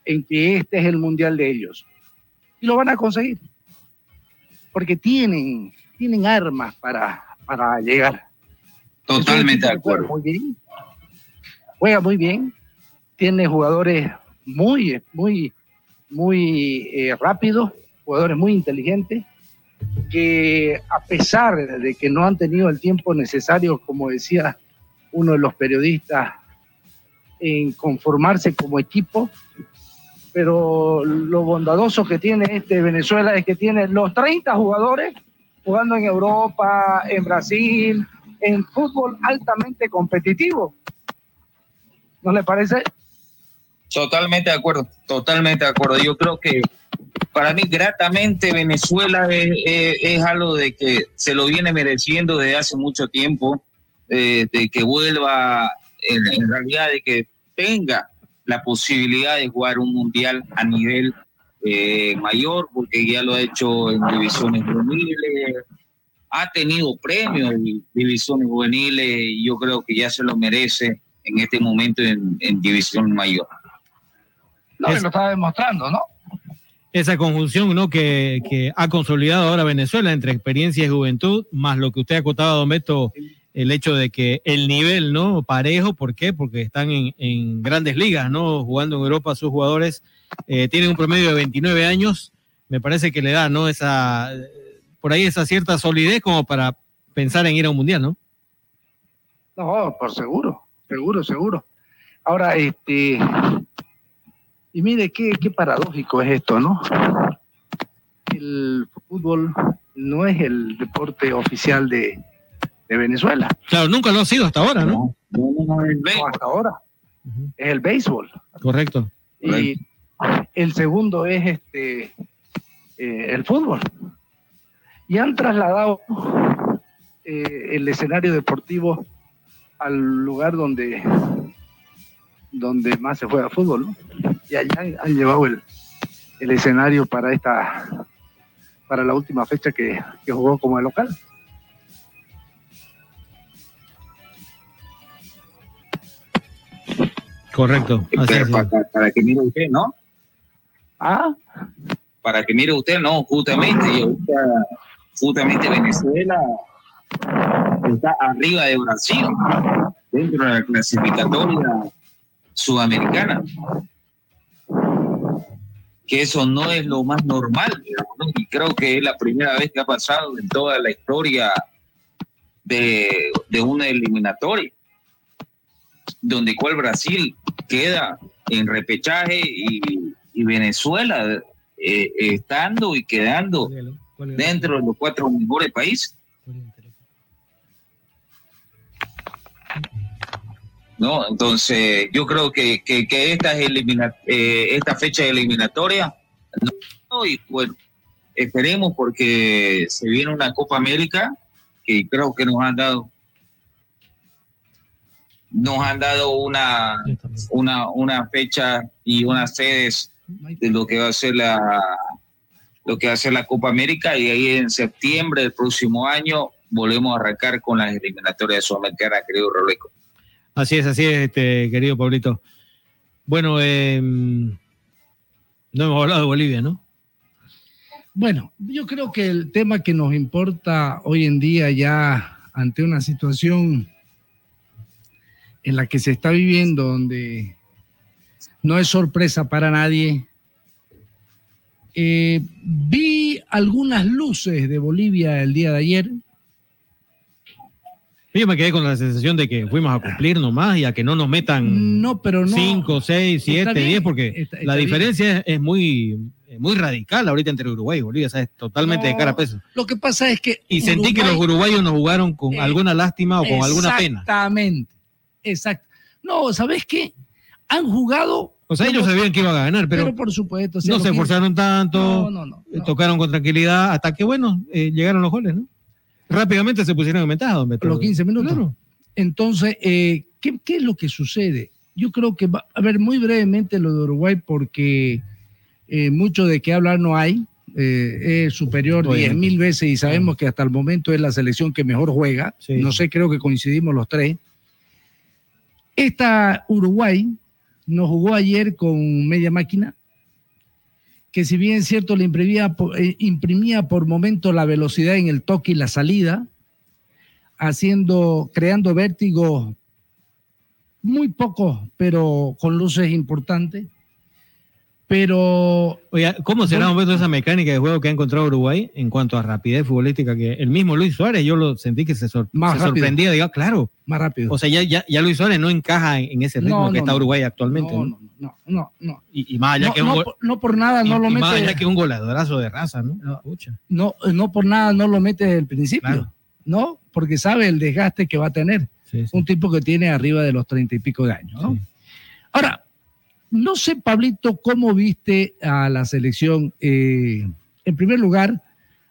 en que este es el mundial de ellos. Y lo van a conseguir. Porque tienen, tienen armas para, para llegar. Totalmente de acuerdo. Muy bien. Juega muy bien. Tiene jugadores muy, muy, muy eh, rápidos, jugadores muy inteligentes, que a pesar de que no han tenido el tiempo necesario, como decía uno de los periodistas, en conformarse como equipo, pero lo bondadoso que tiene este Venezuela es que tiene los 30 jugadores jugando en Europa, en Brasil, en fútbol altamente competitivo. ¿No le parece? Totalmente de acuerdo, totalmente de acuerdo. Yo creo que para mí gratamente Venezuela es, algo de que se lo viene mereciendo desde hace mucho tiempo, eh, de que vuelva en, realidad de que tenga la posibilidad de jugar un mundial a nivel eh, mayor, porque ya lo ha hecho en divisiones juveniles, ha tenido premios en divisiones juveniles y yo creo que ya se lo merece en este momento en, división mayor. No, lo estaba demostrando, ¿no? Esa conjunción ¿no? Que, que, ha consolidado ahora Venezuela entre experiencia y juventud, más lo que usted ha contado, Don Beto, el hecho de que el nivel, ¿no? Parejo, ¿por qué? Porque están en, grandes ligas, ¿no? Jugando en Europa sus jugadores, eh, tienen un promedio de 29 años, me parece que le da, ¿no? Esa, por ahí esa cierta solidez como para pensar en ir a un mundial, ¿no? No, por seguro, seguro, seguro. Ahora, este, y mire qué, qué paradójico es esto, ¿no? El fútbol no es el deporte oficial de, de Venezuela. Claro, nunca lo ha sido hasta ahora, ¿no? No, hasta ahora. Es el béisbol. Correcto. Y el segundo es este eh, el fútbol. Y han trasladado eh, el escenario deportivo al lugar donde donde más se juega fútbol, ¿no? Y allá han llevado el, el escenario para esta para la última fecha que, que jugó como el local. Correcto. para, que mire usted, ¿no? Ah. Para que mire usted, no, justamente, justamente Venezuela está arriba de Brasil dentro de la clasificatoria sudamericana. Que eso no es lo más normal, y creo que es la primera vez que ha pasado en toda la historia de, de una eliminatoria donde cual Brasil queda en repechaje y, Venezuela eh, estando y quedando dentro de los cuatro mejores países. ¿No? Entonces, yo creo que, que, esta, es eh, esta fecha eliminatoria, no, y bueno, esperemos porque se viene una Copa América que creo que nos han dado nos han dado una, una, una fecha y unas sedes de lo que va a ser la lo que va a ser la Copa América y ahí en septiembre del próximo año volvemos a arrancar con las eliminatorias de Sudamericana, querido Roleco. Así es, así es, este, querido Pablito. Bueno, em, no hemos hablado de Bolivia, ¿no? Bueno, yo creo que el tema que nos importa hoy en día ya ante una situación en la que se está viviendo, donde no es sorpresa para nadie. Eh, vi algunas luces de Bolivia el día de ayer. Yo me quedé con la sensación de que fuimos a cumplir nomás y a que no nos metan no, pero no, 5, 6, 7, 10, porque la diferencia es, muy, muy radical ahorita entre Uruguay y Bolivia, es totalmente de cara a peso. Lo que pasa es que. Y sentí que los uruguayos nos jugaron con eh, alguna lástima o con alguna pena. Exactamente. Exacto. No, ¿sabes qué? Han jugado. O sea, ellos sabían que iban a ganar, pero, por supuesto. no se esforzaron tanto, eh, tocaron con tranquilidad, hasta que, bueno, eh, llegaron los goles, ¿no? Rápidamente se pusieron en ventaja, don Los 15 minutos. Entonces, eh, ¿qué, es lo que sucede? Yo creo que va a ver muy brevemente lo de Uruguay, porque mucho de qué hablar no hay. es superior diez mil veces y sabemos que hasta el momento es la selección que mejor juega. No sé, creo que coincidimos los tres. Esta Uruguay nos jugó ayer con media máquina que si bien cierto le imprimía, eh, imprimía por momento la velocidad en el toque y la salida, haciendo, creando vértigo muy poco, pero con luces importantes. Pero. Oye, ¿cómo será un esa mecánica de juego que ha encontrado Uruguay en cuanto a rapidez futbolística? Que el mismo Luis Suárez, yo lo sentí que se, sorprendía, diga, claro. Más rápido. O sea, ya, ya, Luis Suárez no encaja en, ese ritmo que está Uruguay actualmente. No, no, no, no. Y, más allá que un no, no, por nada no lo mete. Más allá que un goladorazo de raza, ¿no? No, no, por nada no lo mete desde el principio. ¿No? Porque sabe el desgaste que va a tener. Un tipo que tiene arriba de los treinta y pico de años, ¿no? Ahora, no sé, Pablito, cómo viste a la selección. Eh, en primer lugar,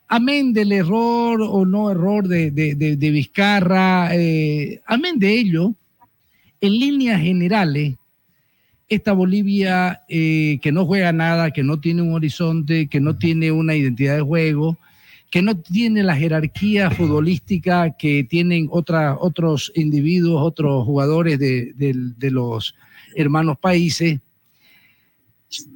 amén del error o no error de, Vizcarra, eh, amén de ello, en líneas generales, esta Bolivia eh, que no juega nada, que no tiene un horizonte, que no tiene una identidad de juego, que no tiene la jerarquía futbolística que tienen otros individuos, otros jugadores de, de los hermanos países,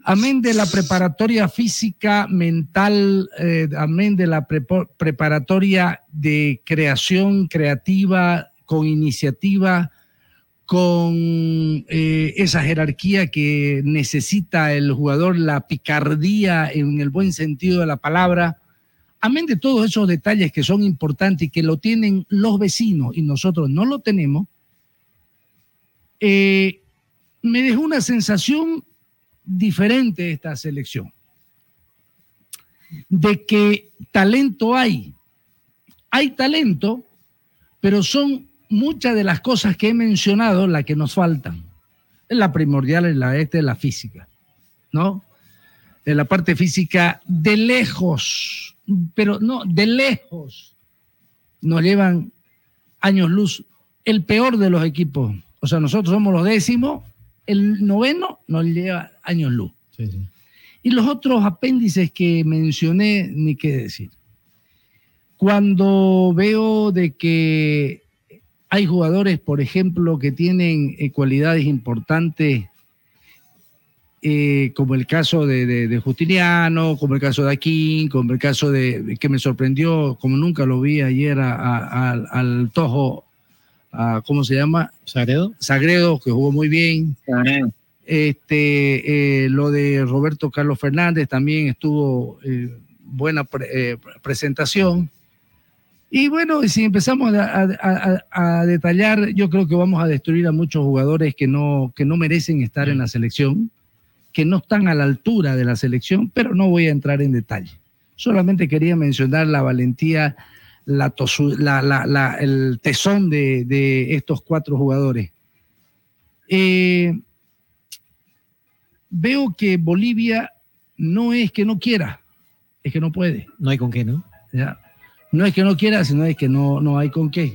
amén de la preparatoria física, mental, eh, amén de la preparatoria de creación creativa, con iniciativa, con eh, esa jerarquía que necesita el jugador, la picardía en el buen sentido de la palabra. Amén de todos esos detalles que son importantes y que lo tienen los vecinos y nosotros no lo tenemos, eh, me dejó una sensación diferente esta selección. De que talento hay. Hay talento, pero son muchas de las cosas que he mencionado las que nos faltan. La primordial es la este, la física, ¿no? De la parte física de lejos, pero no, de lejos nos llevan años luz el peor de los equipos. O sea, nosotros somos los décimos el noveno nos lleva años luz. Y los otros apéndices que mencioné, ni qué decir. Cuando veo de que hay jugadores, por ejemplo, que tienen eh, cualidades importantes, eh, como el caso de, Justiniano, como el caso de Aquín, como el caso de, que me sorprendió, como nunca lo vi ayer, al Tojo ¿cómo se llama? Sagredo. Sagredo, que jugó muy bien. Este, eh, lo de Roberto Carlos Fernández también estuvo eh, buena eh, presentación. Y bueno, si empezamos a, detallar, yo creo que vamos a destruir a muchos jugadores que no, que no merecen estar en la selección, que no están a la altura de la selección, pero no voy a entrar en detalle. Solamente quería mencionar la valentía la, el tesón de, estos cuatro jugadores. Eh, veo que Bolivia no es que no quiera, es que no puede. No hay con qué, ¿no? No es que no quiera, sino es que no, no hay con qué.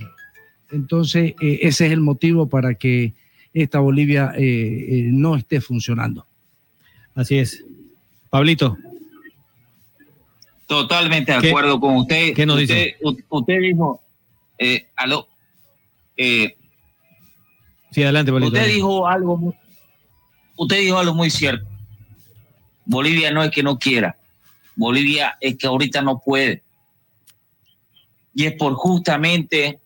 Entonces, eh, ese es el motivo para que esta Bolivia eh, no esté funcionando. Así es. Pablito. Totalmente de acuerdo con usted. ¿Qué nos usted, dice? Usted dijo, eh, aló, eh, sí, adelante, Bolivia. Usted dijo algo, muy, usted dijo algo muy cierto. Bolivia no es que no quiera, Bolivia es que ahorita no puede. Y es por justamente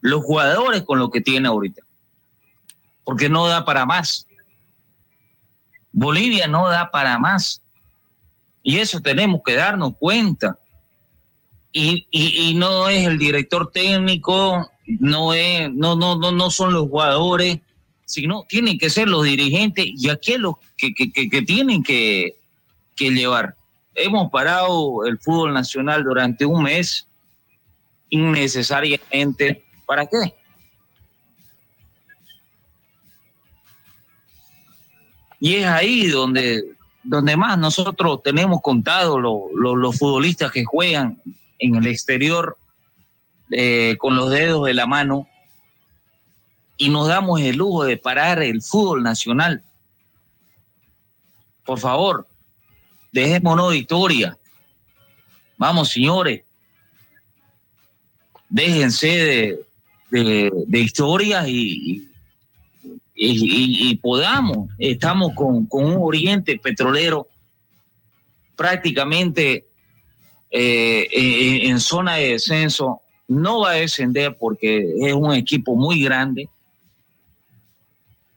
los jugadores con lo que tiene ahorita. Porque no da para más. Bolivia no da para más. Y eso tenemos que darnos cuenta. Y, no es el director técnico, no, es, no, no, no, no son los jugadores, sino tienen que ser los dirigentes y aquellos que, que, que, tienen que, que llevar. Hemos parado el fútbol nacional durante un mes innecesariamente. ¿Para qué? Y es ahí donde donde más nosotros tenemos contado los futbolistas que juegan en el exterior eh, con los dedos de la mano y nos damos el lujo de parar el fútbol nacional. Por favor, dejémonos de historia. Vamos, señores, déjense de, de, historias y, y, podamos, estamos con, un oriente petrolero prácticamente eh, en, en zona de descenso, no va a descender porque es un equipo muy grande,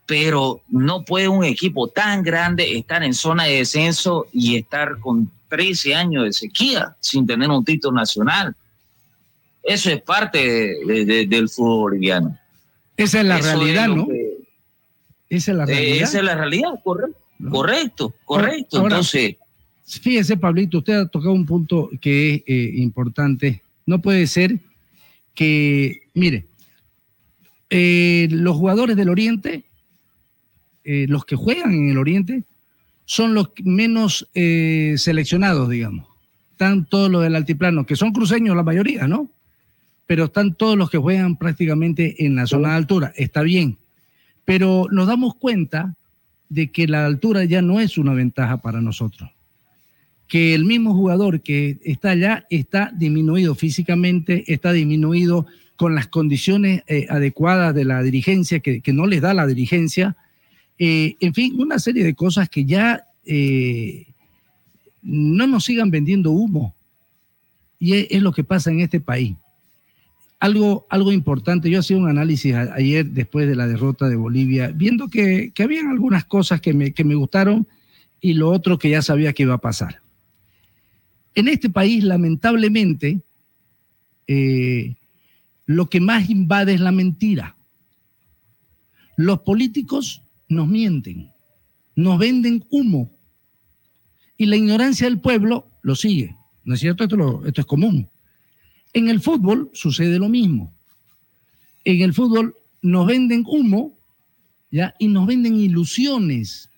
pero no puede un equipo tan grande estar en zona de descenso y estar con 13 años de sequía sin tener un título nacional. Eso es parte de- de- del fútbol boliviano. Esa es la Eso realidad, ¿no? que- Esa es la eh, realidad. esa es la realidad, correcto. Correcto, correcto. Ahora- Entonces, Fíjese, Pablito, usted ha tocado un punto que es eh, importante. No puede ser que, mire, eh, los jugadores del Oriente, eh, los que juegan en el Oriente, son los menos seleccionados, digamos. Están todos los del altiplano, que son cruceños la mayoría, ¿no? Pero están todos los que juegan prácticamente en la zona de altura. Está bien. Pero nos damos cuenta de que la altura ya no es una ventaja para nosotros que el mismo jugador que está allá está disminuido físicamente, está disminuido con las condiciones eh, adecuadas de la dirigencia, que, no les da la dirigencia. Eh, en fin, una serie de cosas que ya eh, no nos sigan vendiendo humo. Y es, es lo que pasa en este país. Algo, algo importante, yo hacía un análisis ayer después de la derrota de Bolivia, viendo que, que habían algunas cosas que me, que me gustaron y lo otro que ya sabía que iba a pasar en este país, lamentablemente, eh, lo que más invade es la mentira. Los políticos nos mienten, nos venden humo y la ignorancia del pueblo lo sigue. ¿No es cierto? Esto, lo- esto es común. En el fútbol sucede lo mismo. En el fútbol nos venden humo ¿ya? y nos venden ilusiones.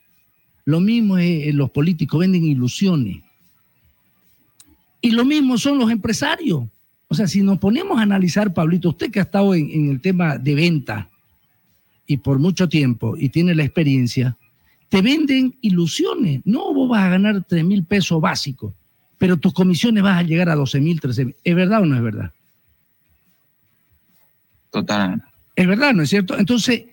Lo mismo es, eh, los políticos venden ilusiones. Y lo mismo son los empresarios. O sea, si nos ponemos a analizar, Pablito, usted que ha estado en, en el tema de venta y por mucho tiempo y tiene la experiencia, te venden ilusiones. No, vos vas a ganar 3 mil pesos básicos, pero tus comisiones vas a llegar a 12 mil, 13 mil. ¿Es verdad o no es verdad? totalmente. Es verdad, ¿no es cierto? Entonces,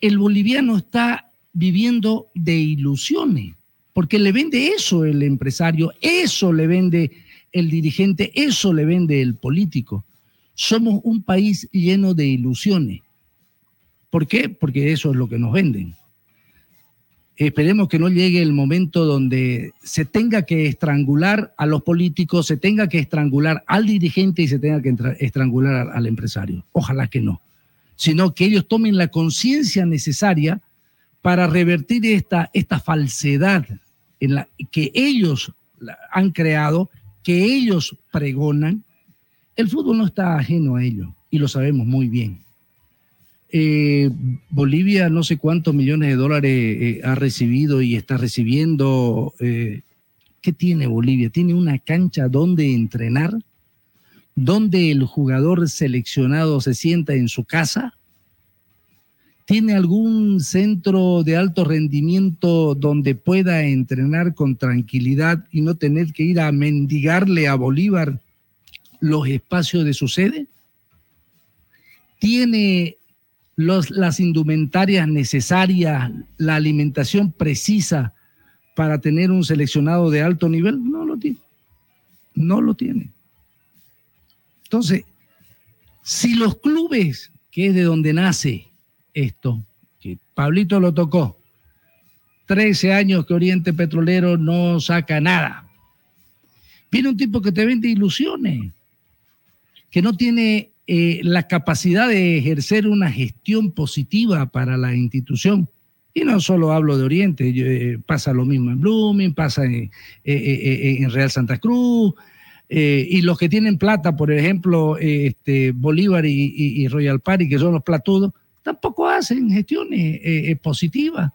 el boliviano está viviendo de ilusiones, porque le vende eso el empresario, eso le vende el dirigente, eso le vende el político. Somos un país lleno de ilusiones. ¿Por qué? Porque eso es lo que nos venden. Esperemos que no llegue el momento donde se tenga que estrangular a los políticos, se tenga que estrangular al dirigente y se tenga que estrangular al, empresario. Ojalá que no. Sino que ellos tomen la conciencia necesaria para revertir esta, falsedad que ellos han creado, que ellos pregonan. El fútbol no está ajeno a ello y lo sabemos muy bien. Eh, Bolivia no sé cuántos millones de dólares eh, ha recibido y está recibiendo. eh, ¿Qué tiene Bolivia? Tiene una cancha donde entrenar, donde el jugador seleccionado se sienta en su casa. ¿Tiene algún centro de alto rendimiento donde pueda entrenar con tranquilidad y no tener que ir a mendigarle a Bolívar los espacios de su sede? ¿Tiene las indumentarias necesarias, la alimentación precisa para tener un seleccionado de alto nivel? No lo tiene. No lo tiene. Entonces, si los clubes, que es de donde nace esto, que Pablito lo tocó, 13 años que Oriente Petrolero no saca nada. Viene un tipo que te vende ilusiones, que no tiene eh, la capacidad de ejercer una gestión positiva para la institución. Y no solo hablo de Oriente, yo, eh, pasa lo mismo en Blooming, pasa en, eh, Real Santa Cruz, y los que tienen plata, por ejemplo, este, Bolívar y, Royal Party, que son los platudos, tampoco hacen gestiones positivas.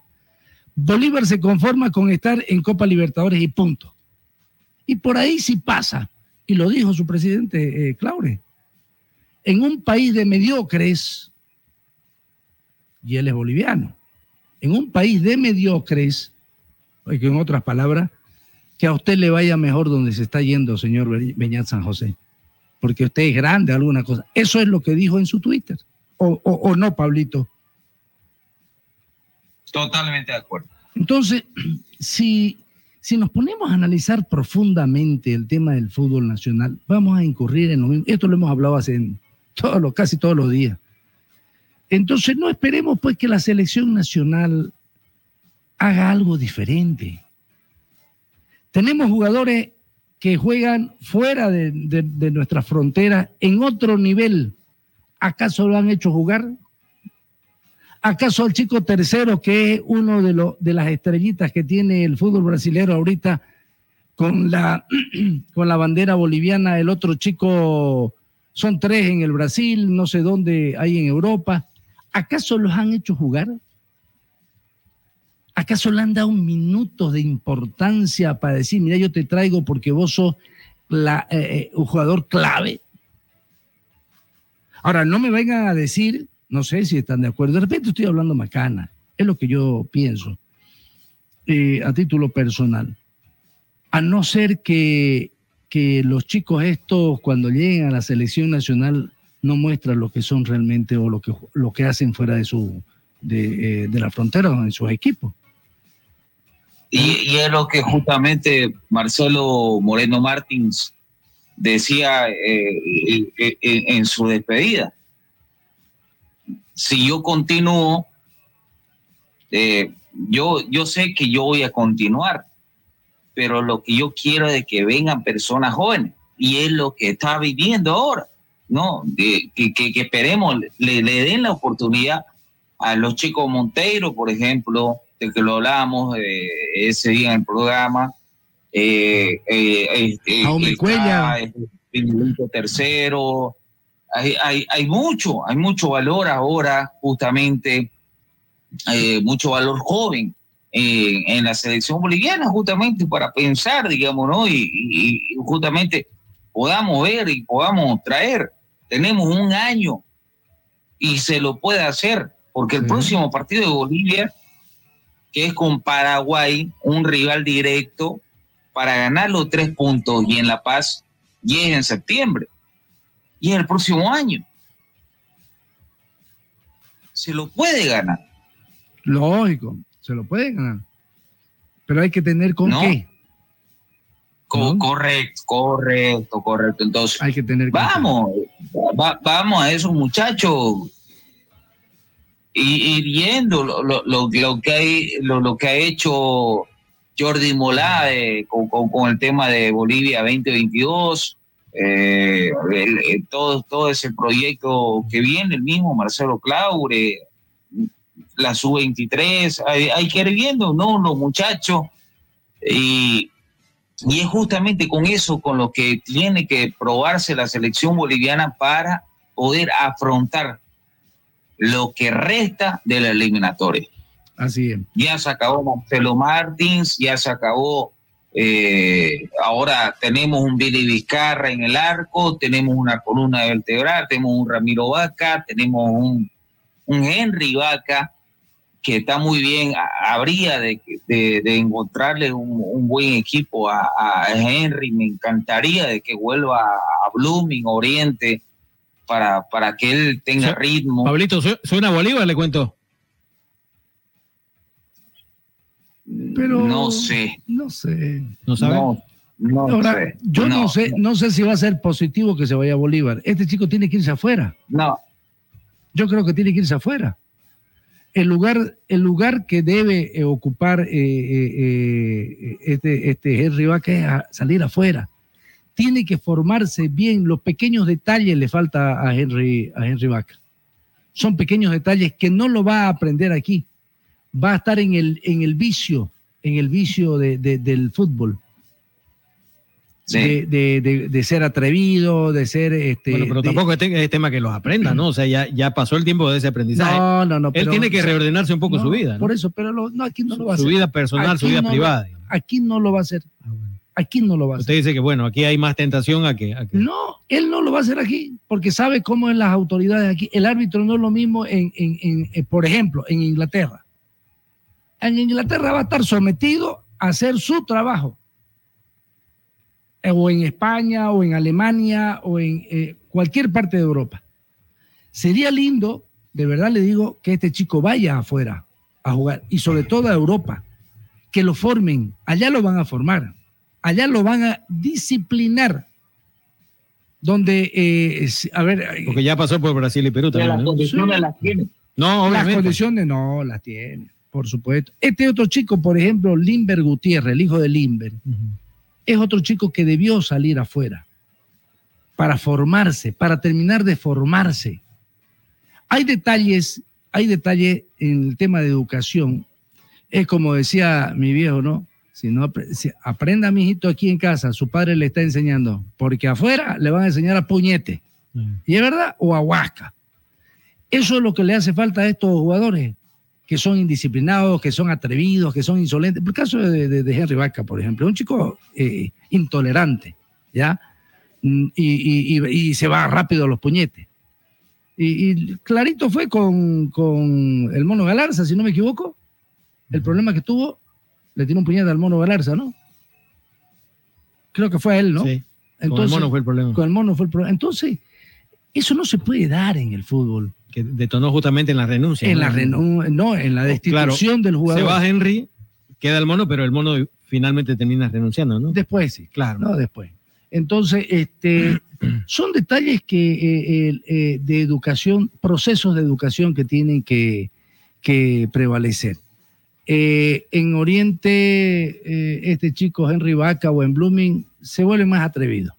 Bolívar se conforma con estar en Copa Libertadores y punto. Y por ahí sí pasa, y lo dijo su presidente Claure. En un país de mediocres, y él es boliviano, en un país de mediocres, que en otras palabras, que a usted le vaya mejor donde se está yendo, señor Be- Beñat San José, porque usted es grande, alguna cosa. Eso es lo que dijo en su Twitter. O, o- o no, Pablito. Totalmente de acuerdo. Entonces, <clears throat> si, si nos ponemos a analizar profundamente el tema del fútbol nacional, vamos a incurrir en lo mismo. Esto lo hemos hablado hace todos los, casi todos los días. Entonces no esperemos pues que la selección nacional haga algo diferente. Tenemos jugadores que juegan fuera de, de nuestra frontera en otro nivel. ¿Acaso lo han hecho jugar? ¿Acaso el chico tercero, que es uno de, de las estrellitas que tiene el fútbol brasileño ahorita, con la, <clears throat> con la bandera boliviana, el otro chico, son tres en el Brasil, no sé dónde hay en Europa, ¿acaso los han hecho jugar? ¿Acaso le han dado un minuto de importancia para decir, mira, yo te traigo porque vos sos eh, eh, un jugador clave? Ahora, no me vengan a decir no sé si están de acuerdo. De repente estoy hablando macana. Es lo que yo pienso eh, a título personal. A no ser que, que los chicos estos, cuando lleguen a la selección nacional, no muestran lo que son realmente o lo que, lo que hacen fuera de, su, de, eh, de la frontera en sus equipos. Y, es lo que justamente Marcelo Moreno Martins decía eh, en su despedida si yo continúo, eh, yo, yo sé que yo voy a continuar, pero lo que yo quiero es que vengan personas jóvenes y es lo que está viviendo ahora, ¿no? que, que, esperemos, le, le, den la oportunidad a los chicos Monteiro, por ejemplo, de que lo hablamos eh, ese día en el programa. Eh, eh, eh tercero, hay, hay, mucho, hay mucho valor ahora, justamente, eh, mucho valor joven eh, en la selección boliviana, justamente para pensar, digamos, ¿no? Y, justamente podamos ver y podamos traer. Tenemos un año y se lo puede hacer, porque el próximo partido de Bolivia, que es con Paraguay, un rival directo, para ganar los tres puntos y en La Paz, y es en septiembre y el próximo año. Se lo puede ganar. Lógico, se lo puede ganar. Pero hay que tener con qué. Correcto, correcto, correcto. Entonces, hay que tener vamos, vamos a esos muchachos y, viendo lo, lo, lo, que hay, lo, que ha hecho Jordi Molá eh, con, con, el tema de Bolivia 2022 eh, todo, todo ese proyecto que viene, el mismo Marcelo Claure, la sub-23, hay, que ir viendo, ¿no? Los muchachos. Y, y es justamente con eso con lo que tiene que probarse la selección boliviana para poder afrontar lo que resta de la eliminatoria. Así es. Ya se acabó Marcelo Martins, ya se acabó eh, ahora tenemos un Billy Vizcarra en el arco, tenemos una columna vertebral, tenemos un Ramiro Vaca, tenemos un, Henry Vaca, que está muy bien. Habría de, encontrarle un, buen equipo a, Henry. Me encantaría de que vuelva a Blooming, Oriente, para, para que él tenga ritmo. Pablito, suena Bolívar, le cuento. Pero no sé. No sé. No sabe. No, sé. Yo no. sé, no sé si va a ser positivo que se vaya a Bolívar. Este chico tiene que irse afuera. No. Yo creo que tiene que irse afuera. El lugar, el lugar que debe eh, ocupar eh, eh, este, este Henry Vaca es salir afuera. Tiene que formarse bien. Los pequeños detalles le falta a Henry, a Henry Vaca. Son pequeños detalles que no lo va a aprender aquí va a estar en el, en el vicio, en el vicio de, del fútbol. De, ser atrevido, de ser este. Bueno, pero tampoco es, tema que los aprenda, ¿no? O sea, ya, ya pasó el tiempo de ese aprendizaje. No, no, no. Él tiene que reordenarse un poco su vida. Por eso, pero no, aquí no lo va a hacer. Su vida personal, su vida privada. aquí no lo va a hacer. Ah, aquí no lo va a hacer. Usted dice que, bueno, aquí hay más tentación a que, No, él no lo va a hacer aquí, porque sabe cómo en las autoridades aquí. El árbitro no es lo mismo, en, en, en por ejemplo, en Inglaterra en Inglaterra va a estar sometido a hacer su trabajo. Eh, o en España, o en Alemania, o en eh, cualquier parte de Europa. Sería lindo, de verdad le digo, que este chico vaya afuera a jugar, y sobre todo a Europa. que lo formen, allá lo van a formar, allá lo van a disciplinar. Donde, eh, a ver, Porque ya pasó por Brasil y Perú también. las ¿no? condiciones las tiene. No, las condiciones no las tiene, por supuesto. Este otro chico, por ejemplo, Limber Gutiérrez, el hijo de Limber, es otro chico que debió salir afuera para formarse, para terminar de formarse. Hay detalles, hay detalles en el tema de educación. Es como decía mi viejo, ¿no? Si no si aprenda mi hijito aquí en casa, su padre le está enseñando, porque afuera le van a enseñar a puñete. ¿Y es verdad? O a huasca. Eso es lo que le hace falta a estos jugadores, que son indisciplinados, que son atrevidos, que son insolentes. Por el caso de, de- de Henry Vaca, por ejemplo, un chico eh, intolerante, ¿ya? Mm, Y, y- y- y se va rápido a los puñetes. Y, y clarito fue con, con el mono Galarza, si no me equivoco. El problema que tuvo, le tiró un puñete al mono Galarza, ¿no? Creo que fue a él, ¿no? Sí. Con el mono fue el problema. Con el mono fue el problema. Entonces, eso no se puede dar en el fútbol. Que detonó justamente en la renuncia. En ¿no? la renu- no, en la destitución del jugador. Se va Henry, queda el mono, pero el mono finalmente termina renunciando, ¿no? Después sí. Claro. No, después. Entonces, este, <clears throat> son detalles que eh, el, eh, de educación, procesos de educación que tienen que, que prevalecer. Eh, en Oriente, eh, este chico Henry Vaca o en Blooming se vuelve más atrevido.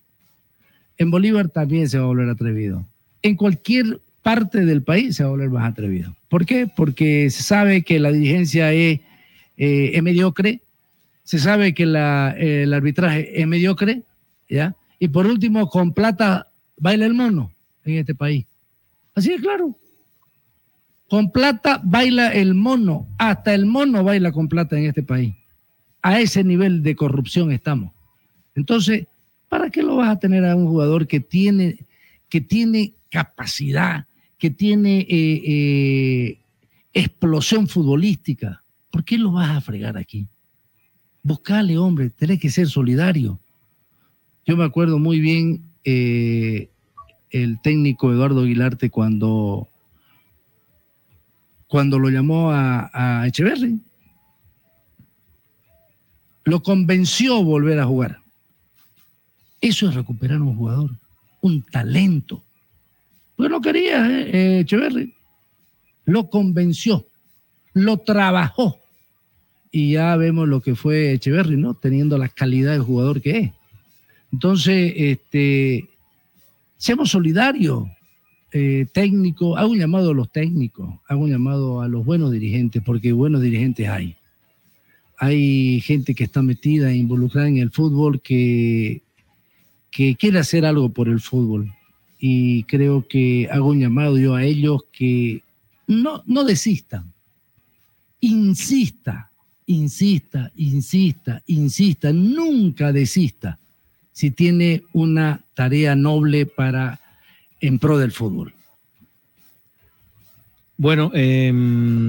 En Bolívar también se va a volver atrevido. En cualquier parte del país se va a volver más atrevido. ¿Por qué? Porque se sabe que la dirigencia es, eh, es mediocre, se sabe que el arbitraje es mediocre, ¿ya? Y por último, con plata baila el mono en este país. Así de claro. Con plata baila el mono, hasta el mono baila con plata en este país. A ese nivel de corrupción estamos. Entonces, ¿para qué lo vas a tener a un jugador que tiene, que tiene capacidad, que tiene eh, eh, explosión futbolística? ¿Por qué lo vas a fregar aquí? Buscale, hombre, tenés que ser solidario. Yo me acuerdo muy bien eh, el técnico Eduardo Aguilarte cuando, cuando lo llamó a, a Echeverry. Lo convenció volver a jugar. Eso es recuperar un jugador, un talento. Pues no quería, eh, eh, Echeverry. Lo convenció, lo trabajó. Y ya vemos lo que fue Echeverry, ¿no? Teniendo la calidad de jugador que es. Entonces, este, seamos solidarios, eh, técnicos, hago un llamado a los técnicos, hago un llamado a los buenos dirigentes, porque buenos dirigentes hay. Hay gente que está metida, involucrada en el fútbol, que, que quiere hacer algo por el fútbol. Y creo que hago un llamado yo a ellos que no, no desistan, insista, insista, insista, insista, nunca desista si tiene una tarea noble para en pro del fútbol. Bueno, eh,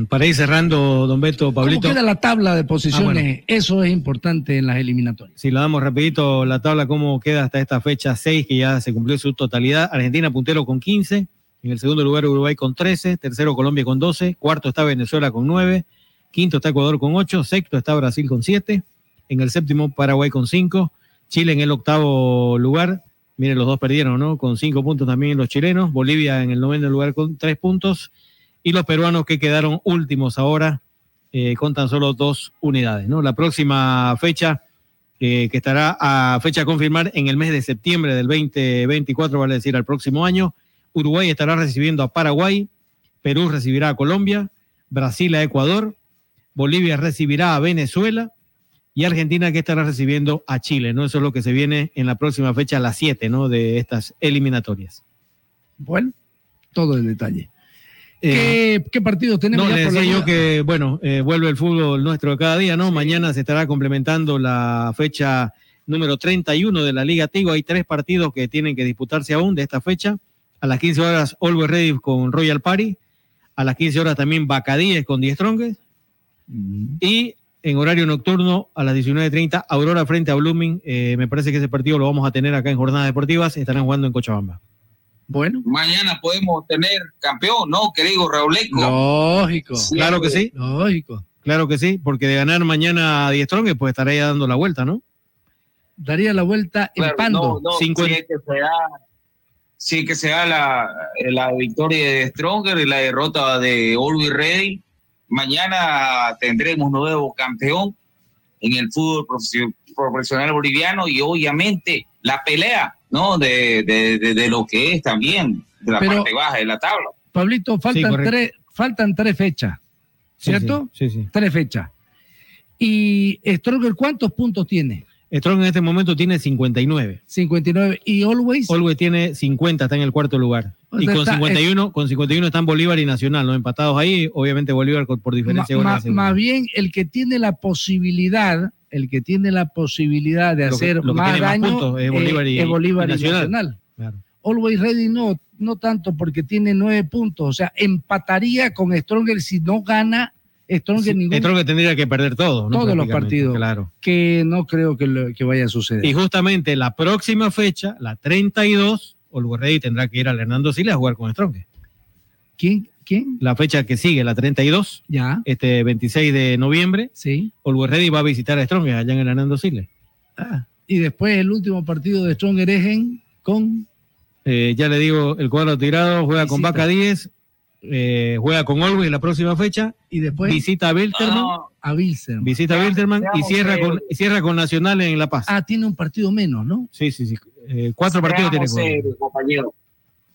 para ir cerrando, don Beto, Pablito. ¿Cómo queda la tabla de posiciones? Ah, bueno. Eso es importante en las eliminatorias. Si lo damos rapidito, la tabla cómo queda hasta esta fecha 6, que ya se cumplió su totalidad. Argentina puntero con 15, en el segundo lugar Uruguay con 13, tercero Colombia con 12, cuarto está Venezuela con 9, quinto está Ecuador con 8, sexto está Brasil con 7, en el séptimo Paraguay con 5, Chile en el octavo lugar, miren los dos perdieron, ¿no? Con 5 puntos también los chilenos, Bolivia en el noveno lugar con 3 puntos y los peruanos que quedaron últimos ahora eh, con tan solo dos unidades. La próxima fecha eh, que estará a fecha a confirmar en el mes de septiembre del 2024, vale decir al próximo año. Uruguay estará recibiendo a Paraguay, Perú recibirá a Colombia, Brasil a Ecuador, Bolivia recibirá a Venezuela y Argentina que estará recibiendo a Chile, ¿no? Eso es lo que se viene en la próxima fecha, a las 7, ¿no? De estas eliminatorias. Bueno, todo el detalle. Eh, ¿Qué, qué partidos tenemos? No, ya le decía yo que, bueno, eh, vuelve el fútbol nuestro de cada día, ¿no? Mañana se estará complementando la fecha número 31 de la Liga Tigo. Hay tres partidos que tienen que disputarse aún de esta fecha. A las 15 horas, Always Ready con Royal Party. A las 15 horas también Bacadíes con Die Strongest. Y en horario nocturno, a las 19.30, Aurora frente a Blooming. Eh, me parece que ese partido lo vamos a tener acá en Jornadas Deportivas. Estarán jugando en Cochabamba. Bueno. Mañana podemos tener campeón, ¿no, querido Rauleco? Lógico. Claro que sí. Lógico. Claro que sí, porque de ganar mañana a Die Strong, pues estaría dando la vuelta, ¿no? Daría la vuelta en Claro, Pando. no, no, si es que se da, si es que se da la, la victoria de Stronger y la derrota de Always Ready, mañana tendremos nuevo campeón en el fútbol profesio- profesional boliviano y obviamente la pelea, ¿no? De, de, de- de lo que es también de la Pero- parte baja de la tabla. Pablito, faltan, tres, faltan tres fechas, ¿cierto? Sí, sí. Tres fechas. ¿Y Stronger cuántos puntos tiene? Strong en este momento tiene 59. 59. ¿Y Always? Always tiene 50, está en el cuarto lugar. O Y con está- 51, con 51 están Bolívar y Nacional, ¿no? Empatados ahí, obviamente Bolívar por diferencia de Ma- ma- más bien el que tiene la posibilidad, el que tiene la posibilidad de Lo que- hacer que más tiene más daño puntos es Bolívar y- es Bolívar y y Nacional. Claro. Always Ready no, no tanto porque tiene nueve puntos, o sea, empataría con Stronger si no gana Stronger ningún Strong tendría que perder todo, ¿no? todos los partidos, Claro. que no creo que, lo- que vaya a suceder. Y justamente la próxima fecha, la 32, Always Ready tendrá que ir al Hernando Siles a jugar con Strong. ¿Quién? ¿Quién? La fecha que sigue, la 32, Ya. este 26 de noviembre, Sí. Always Ready va a visitar a Strong allá en el Hernando Siles. Ah, y después el último partido de Stronger es en con Eh, ya le digo, el cuadro tirado juega con. Vaca 10, eh, juega con Always la próxima fecha, y después visita a Wilterman, Ah, a visita a Wilterman y cierra que- con, y cierra con Nacional en La Paz. Ah, tiene un partido menos, ¿no? Sí, sí, sí. Eh, cuatro partidos tiene serios, compañero.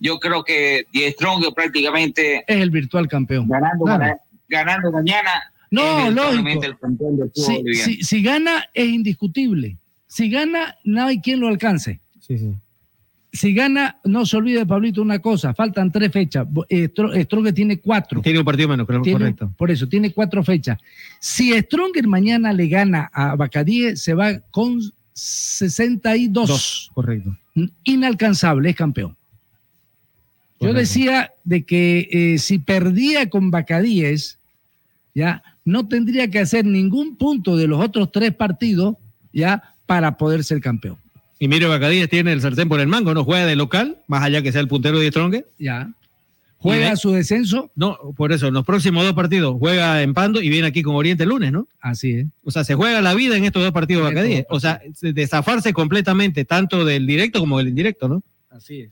Yo creo que Die Stronger prácticamente Es el virtual campeón. ganando, Claro. gana- ganando mañana. No, lógico. el campeón del fútbol Si, boliviano. si- si gana, es indiscutible. Si gana, no hay quien lo alcance. Sí, sí. Si gana, no se olvide, Pablito, una cosa, faltan tres fechas. Eh, Stro- Stronger tiene cuatro. Tiene un partido menos, creo, Tiene- correcto. Por eso, tiene cuatro fechas. Si Stronger mañana le gana a Bacadíe, se va con 62. Dos, correcto. Inalcanzable, es campeón. Yo Correcto. decía de que eh, si perdía con Bacadíes, ya no tendría que hacer ningún punto de los otros tres partidos, ya para poder ser campeón. Y Miro Bacadíes tiene el sartén por el mango, no juega de local, más allá que sea el puntero de Strong. Ya. Juega su descenso. No, por eso, en los próximos dos partidos juega en Pando y viene aquí con Oriente el lunes, ¿no? Así es. O sea, se juega la vida en estos dos partidos Bacadíes. O sea, se- de zafarse completamente, tanto del directo como del indirecto, ¿no? Así es.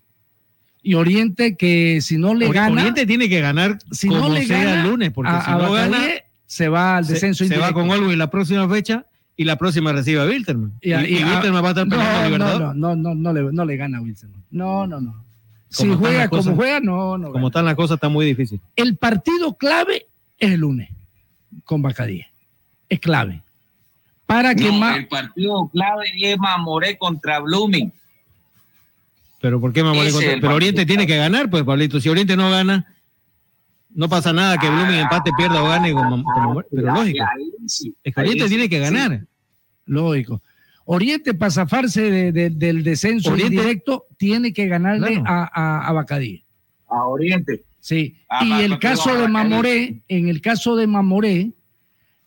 Y Oriente que si no le gana, Oriente tiene que ganar si como no le sea gana el lunes, porque a, si a no gana, se va al se, descenso se va indirecto. con Olmo en la próxima fecha y la próxima recibe a Wilterman. Y, Y, y y Wilterman va a estar peleando no, no, no, no, no, no le, no le gana a Wilson. No, no, no. Si juega como cosas. juega, no, no. Como gana. están las cosas, está muy difícil. El partido clave es el lunes con Bacadíes. Es clave. Para que No, más. el partido clave es Mamoré contra Blooming. Pero ¿por qué Mamoré contra- Pero Oriente tiene que ganar, pues, Pablito. Si Oriente no gana, no pasa nada que Blooming empate, pierda o gane con con Mamoré. Pero lógico. Es que Oriente tiene que ganar. Lógico. Oriente, para zafarse de- de- del descenso Oriente- indirecto, tiene que ganarle Claro. a, a, a Bacadíes. A Oriente. Sí. Ah, y el caso de. Mamoré, en el caso de Mamoré,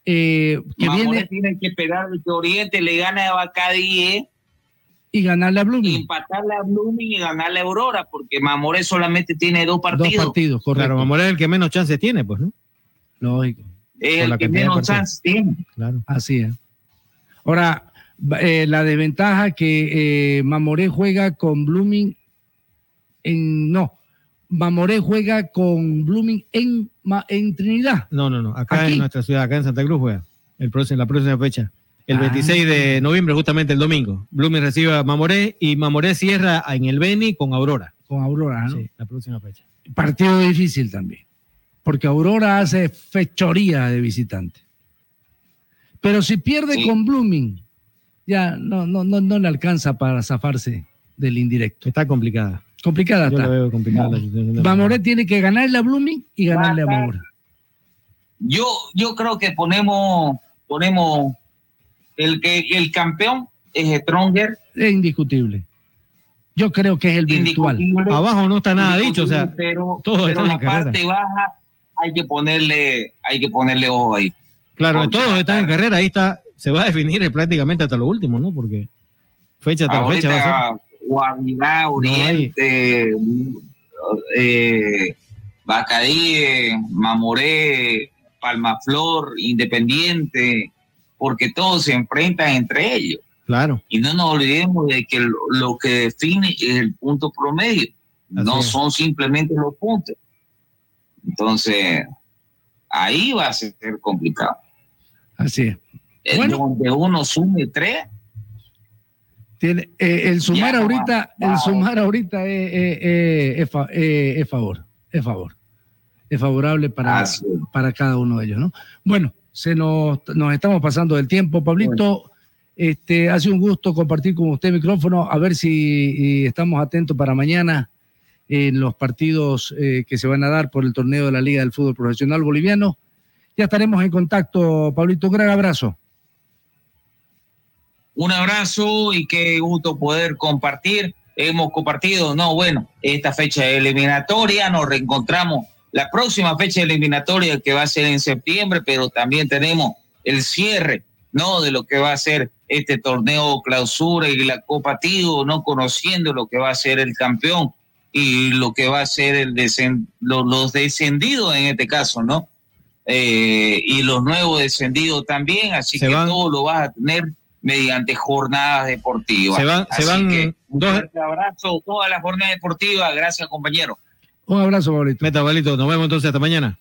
eh, que Mamoré viene tiene que esperar que Oriente le gane a Bacadie, y ganarle a Blooming. empatarle a Blooming y ganarle a Aurora, porque Mamoré solamente tiene dos Dos partidos. partidos, correcto. Claro, Mamoré es el que menos chances tiene, pues, ¿no? Lógico. es el que menos partidos. chance tiene. Claro. Así es. Ahora, eh, la desventaja que eh, Mamoré juega con Blooming en. No, Mamoré juega con Blooming en, en Trinidad. No, no, no. Acá Aquí. en nuestra ciudad, acá en Santa Cruz juega. El próximo, la próxima fecha. El Ah. 26 de noviembre, justamente el domingo. Blooming recibe a Mamoré y Mamoré cierra en el Beni con Aurora. Con Aurora, ¿no? Sí, la próxima fecha. Partido difícil también. Porque Aurora hace fechoría de visitante. Pero si pierde Sí. con Blooming, ya no, no, no, no le alcanza para zafarse del indirecto. Está complicada. Complicada Yo está. veo complicada Mamoré tiene que ganarle a Blooming y ganarle a Mamoré. Yo, yo creo que ponemos, ponemos el que el campeón es Stronger. Es indiscutible. Yo creo que es el virtual. Abajo no está nada dicho, o sea, pero, están la en carrera. parte baja hay que ponerle, hay que ponerle ojo ahí. Claro, Porque- todos están en carrera, ahí está, se va a definir prácticamente hasta lo último, ¿no? Porque fecha tras fecha va a ser. Guavirá, Oriente, eh, Bacadí, Mamoré, Palmaflor, Independiente, porque todos se enfrentan entre ellos. Claro. Y no nos olvidemos de que lo, lo que define es el punto promedio, no es. son simplemente los puntos. Entonces, ahí va a ser complicado. Así es. Eh, Bueno. Donde uno sume tres, Tiene, eh, el sumar Ya, ahorita, el sumar ahorita es, es- es- es fa- es- es favor, es favor. Es favorable para, Así es. para cada uno de ellos, ¿no? Bueno, se nos, nos estamos pasando del tiempo, Pablito. Este, ha sido un gusto compartir con usted el micrófono, a ver si y estamos atentos para mañana en los partidos eh, que se van a dar por el torneo de la Liga del Fútbol Profesional Boliviano. Ya estaremos en contacto, Pablito. Un gran abrazo. un abrazo y qué gusto poder compartir. Hemos compartido, no, bueno, esta fecha eliminatoria, nos reencontramos la próxima fecha eliminatoria que va a ser en septiembre, pero también tenemos el cierre, ¿no? De lo que va a ser este torneo clausura y la Copa Tigo, ¿no? Conociendo lo que va a ser el campeón y lo que va a ser el descen- lo- los descendidos en este caso, ¿no? Eh, y los nuevos descendidos también, así Se que van- todo lo vas a tener mediante jornadas deportivas. Se van- se van que un dos- fuerte abrazo, todas las jornadas deportivas, gracias compañero. Un abrazo, Pablito. Meta, Pablito. Nos vemos entonces hasta mañana.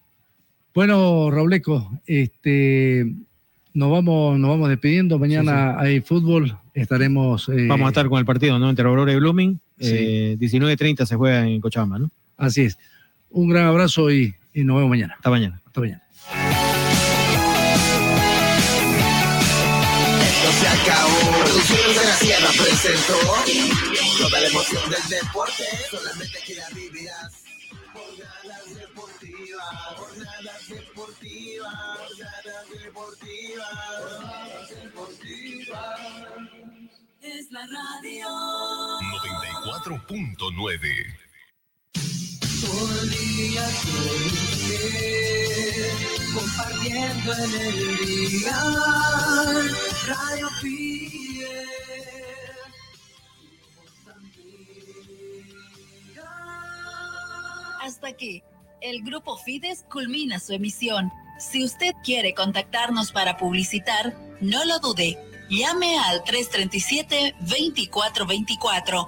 Bueno, Rauleco, este, nos vamos, nos vamos despidiendo. Mañana hay fútbol. Estaremos. eh, Vamos a estar con el partido, ¿no? Entre Aurora y Blooming. Sí. Eh, 19.30 se juega en Cochabamba, ¿no? Así es. Un gran abrazo y, y nos vemos mañana. Hasta mañana. Hasta mañana. Esto se acabó. Producciones de la Sierra presentó toda la emoción del deporte. Solamente que la vivirás. Es la radio. 94.9. Todo el día con usted, compartiendo en el día. Radio Pie. Hasta aquí, el grupo Fides culmina su emisión. Si usted quiere contactarnos para publicitar, no lo dude. Llame al 337-2424.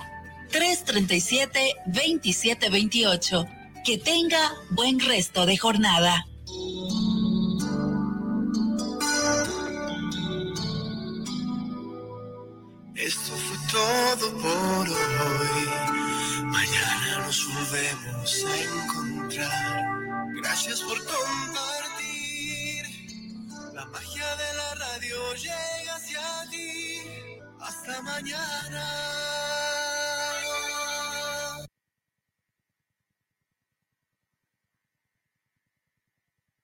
337-2728. Que tenga buen resto de jornada. Esto fue todo por hoy. Mañana nos volvemos a encontrar. Gracias por compartir. La magia de la radio llega hacia ti. Hasta mañana.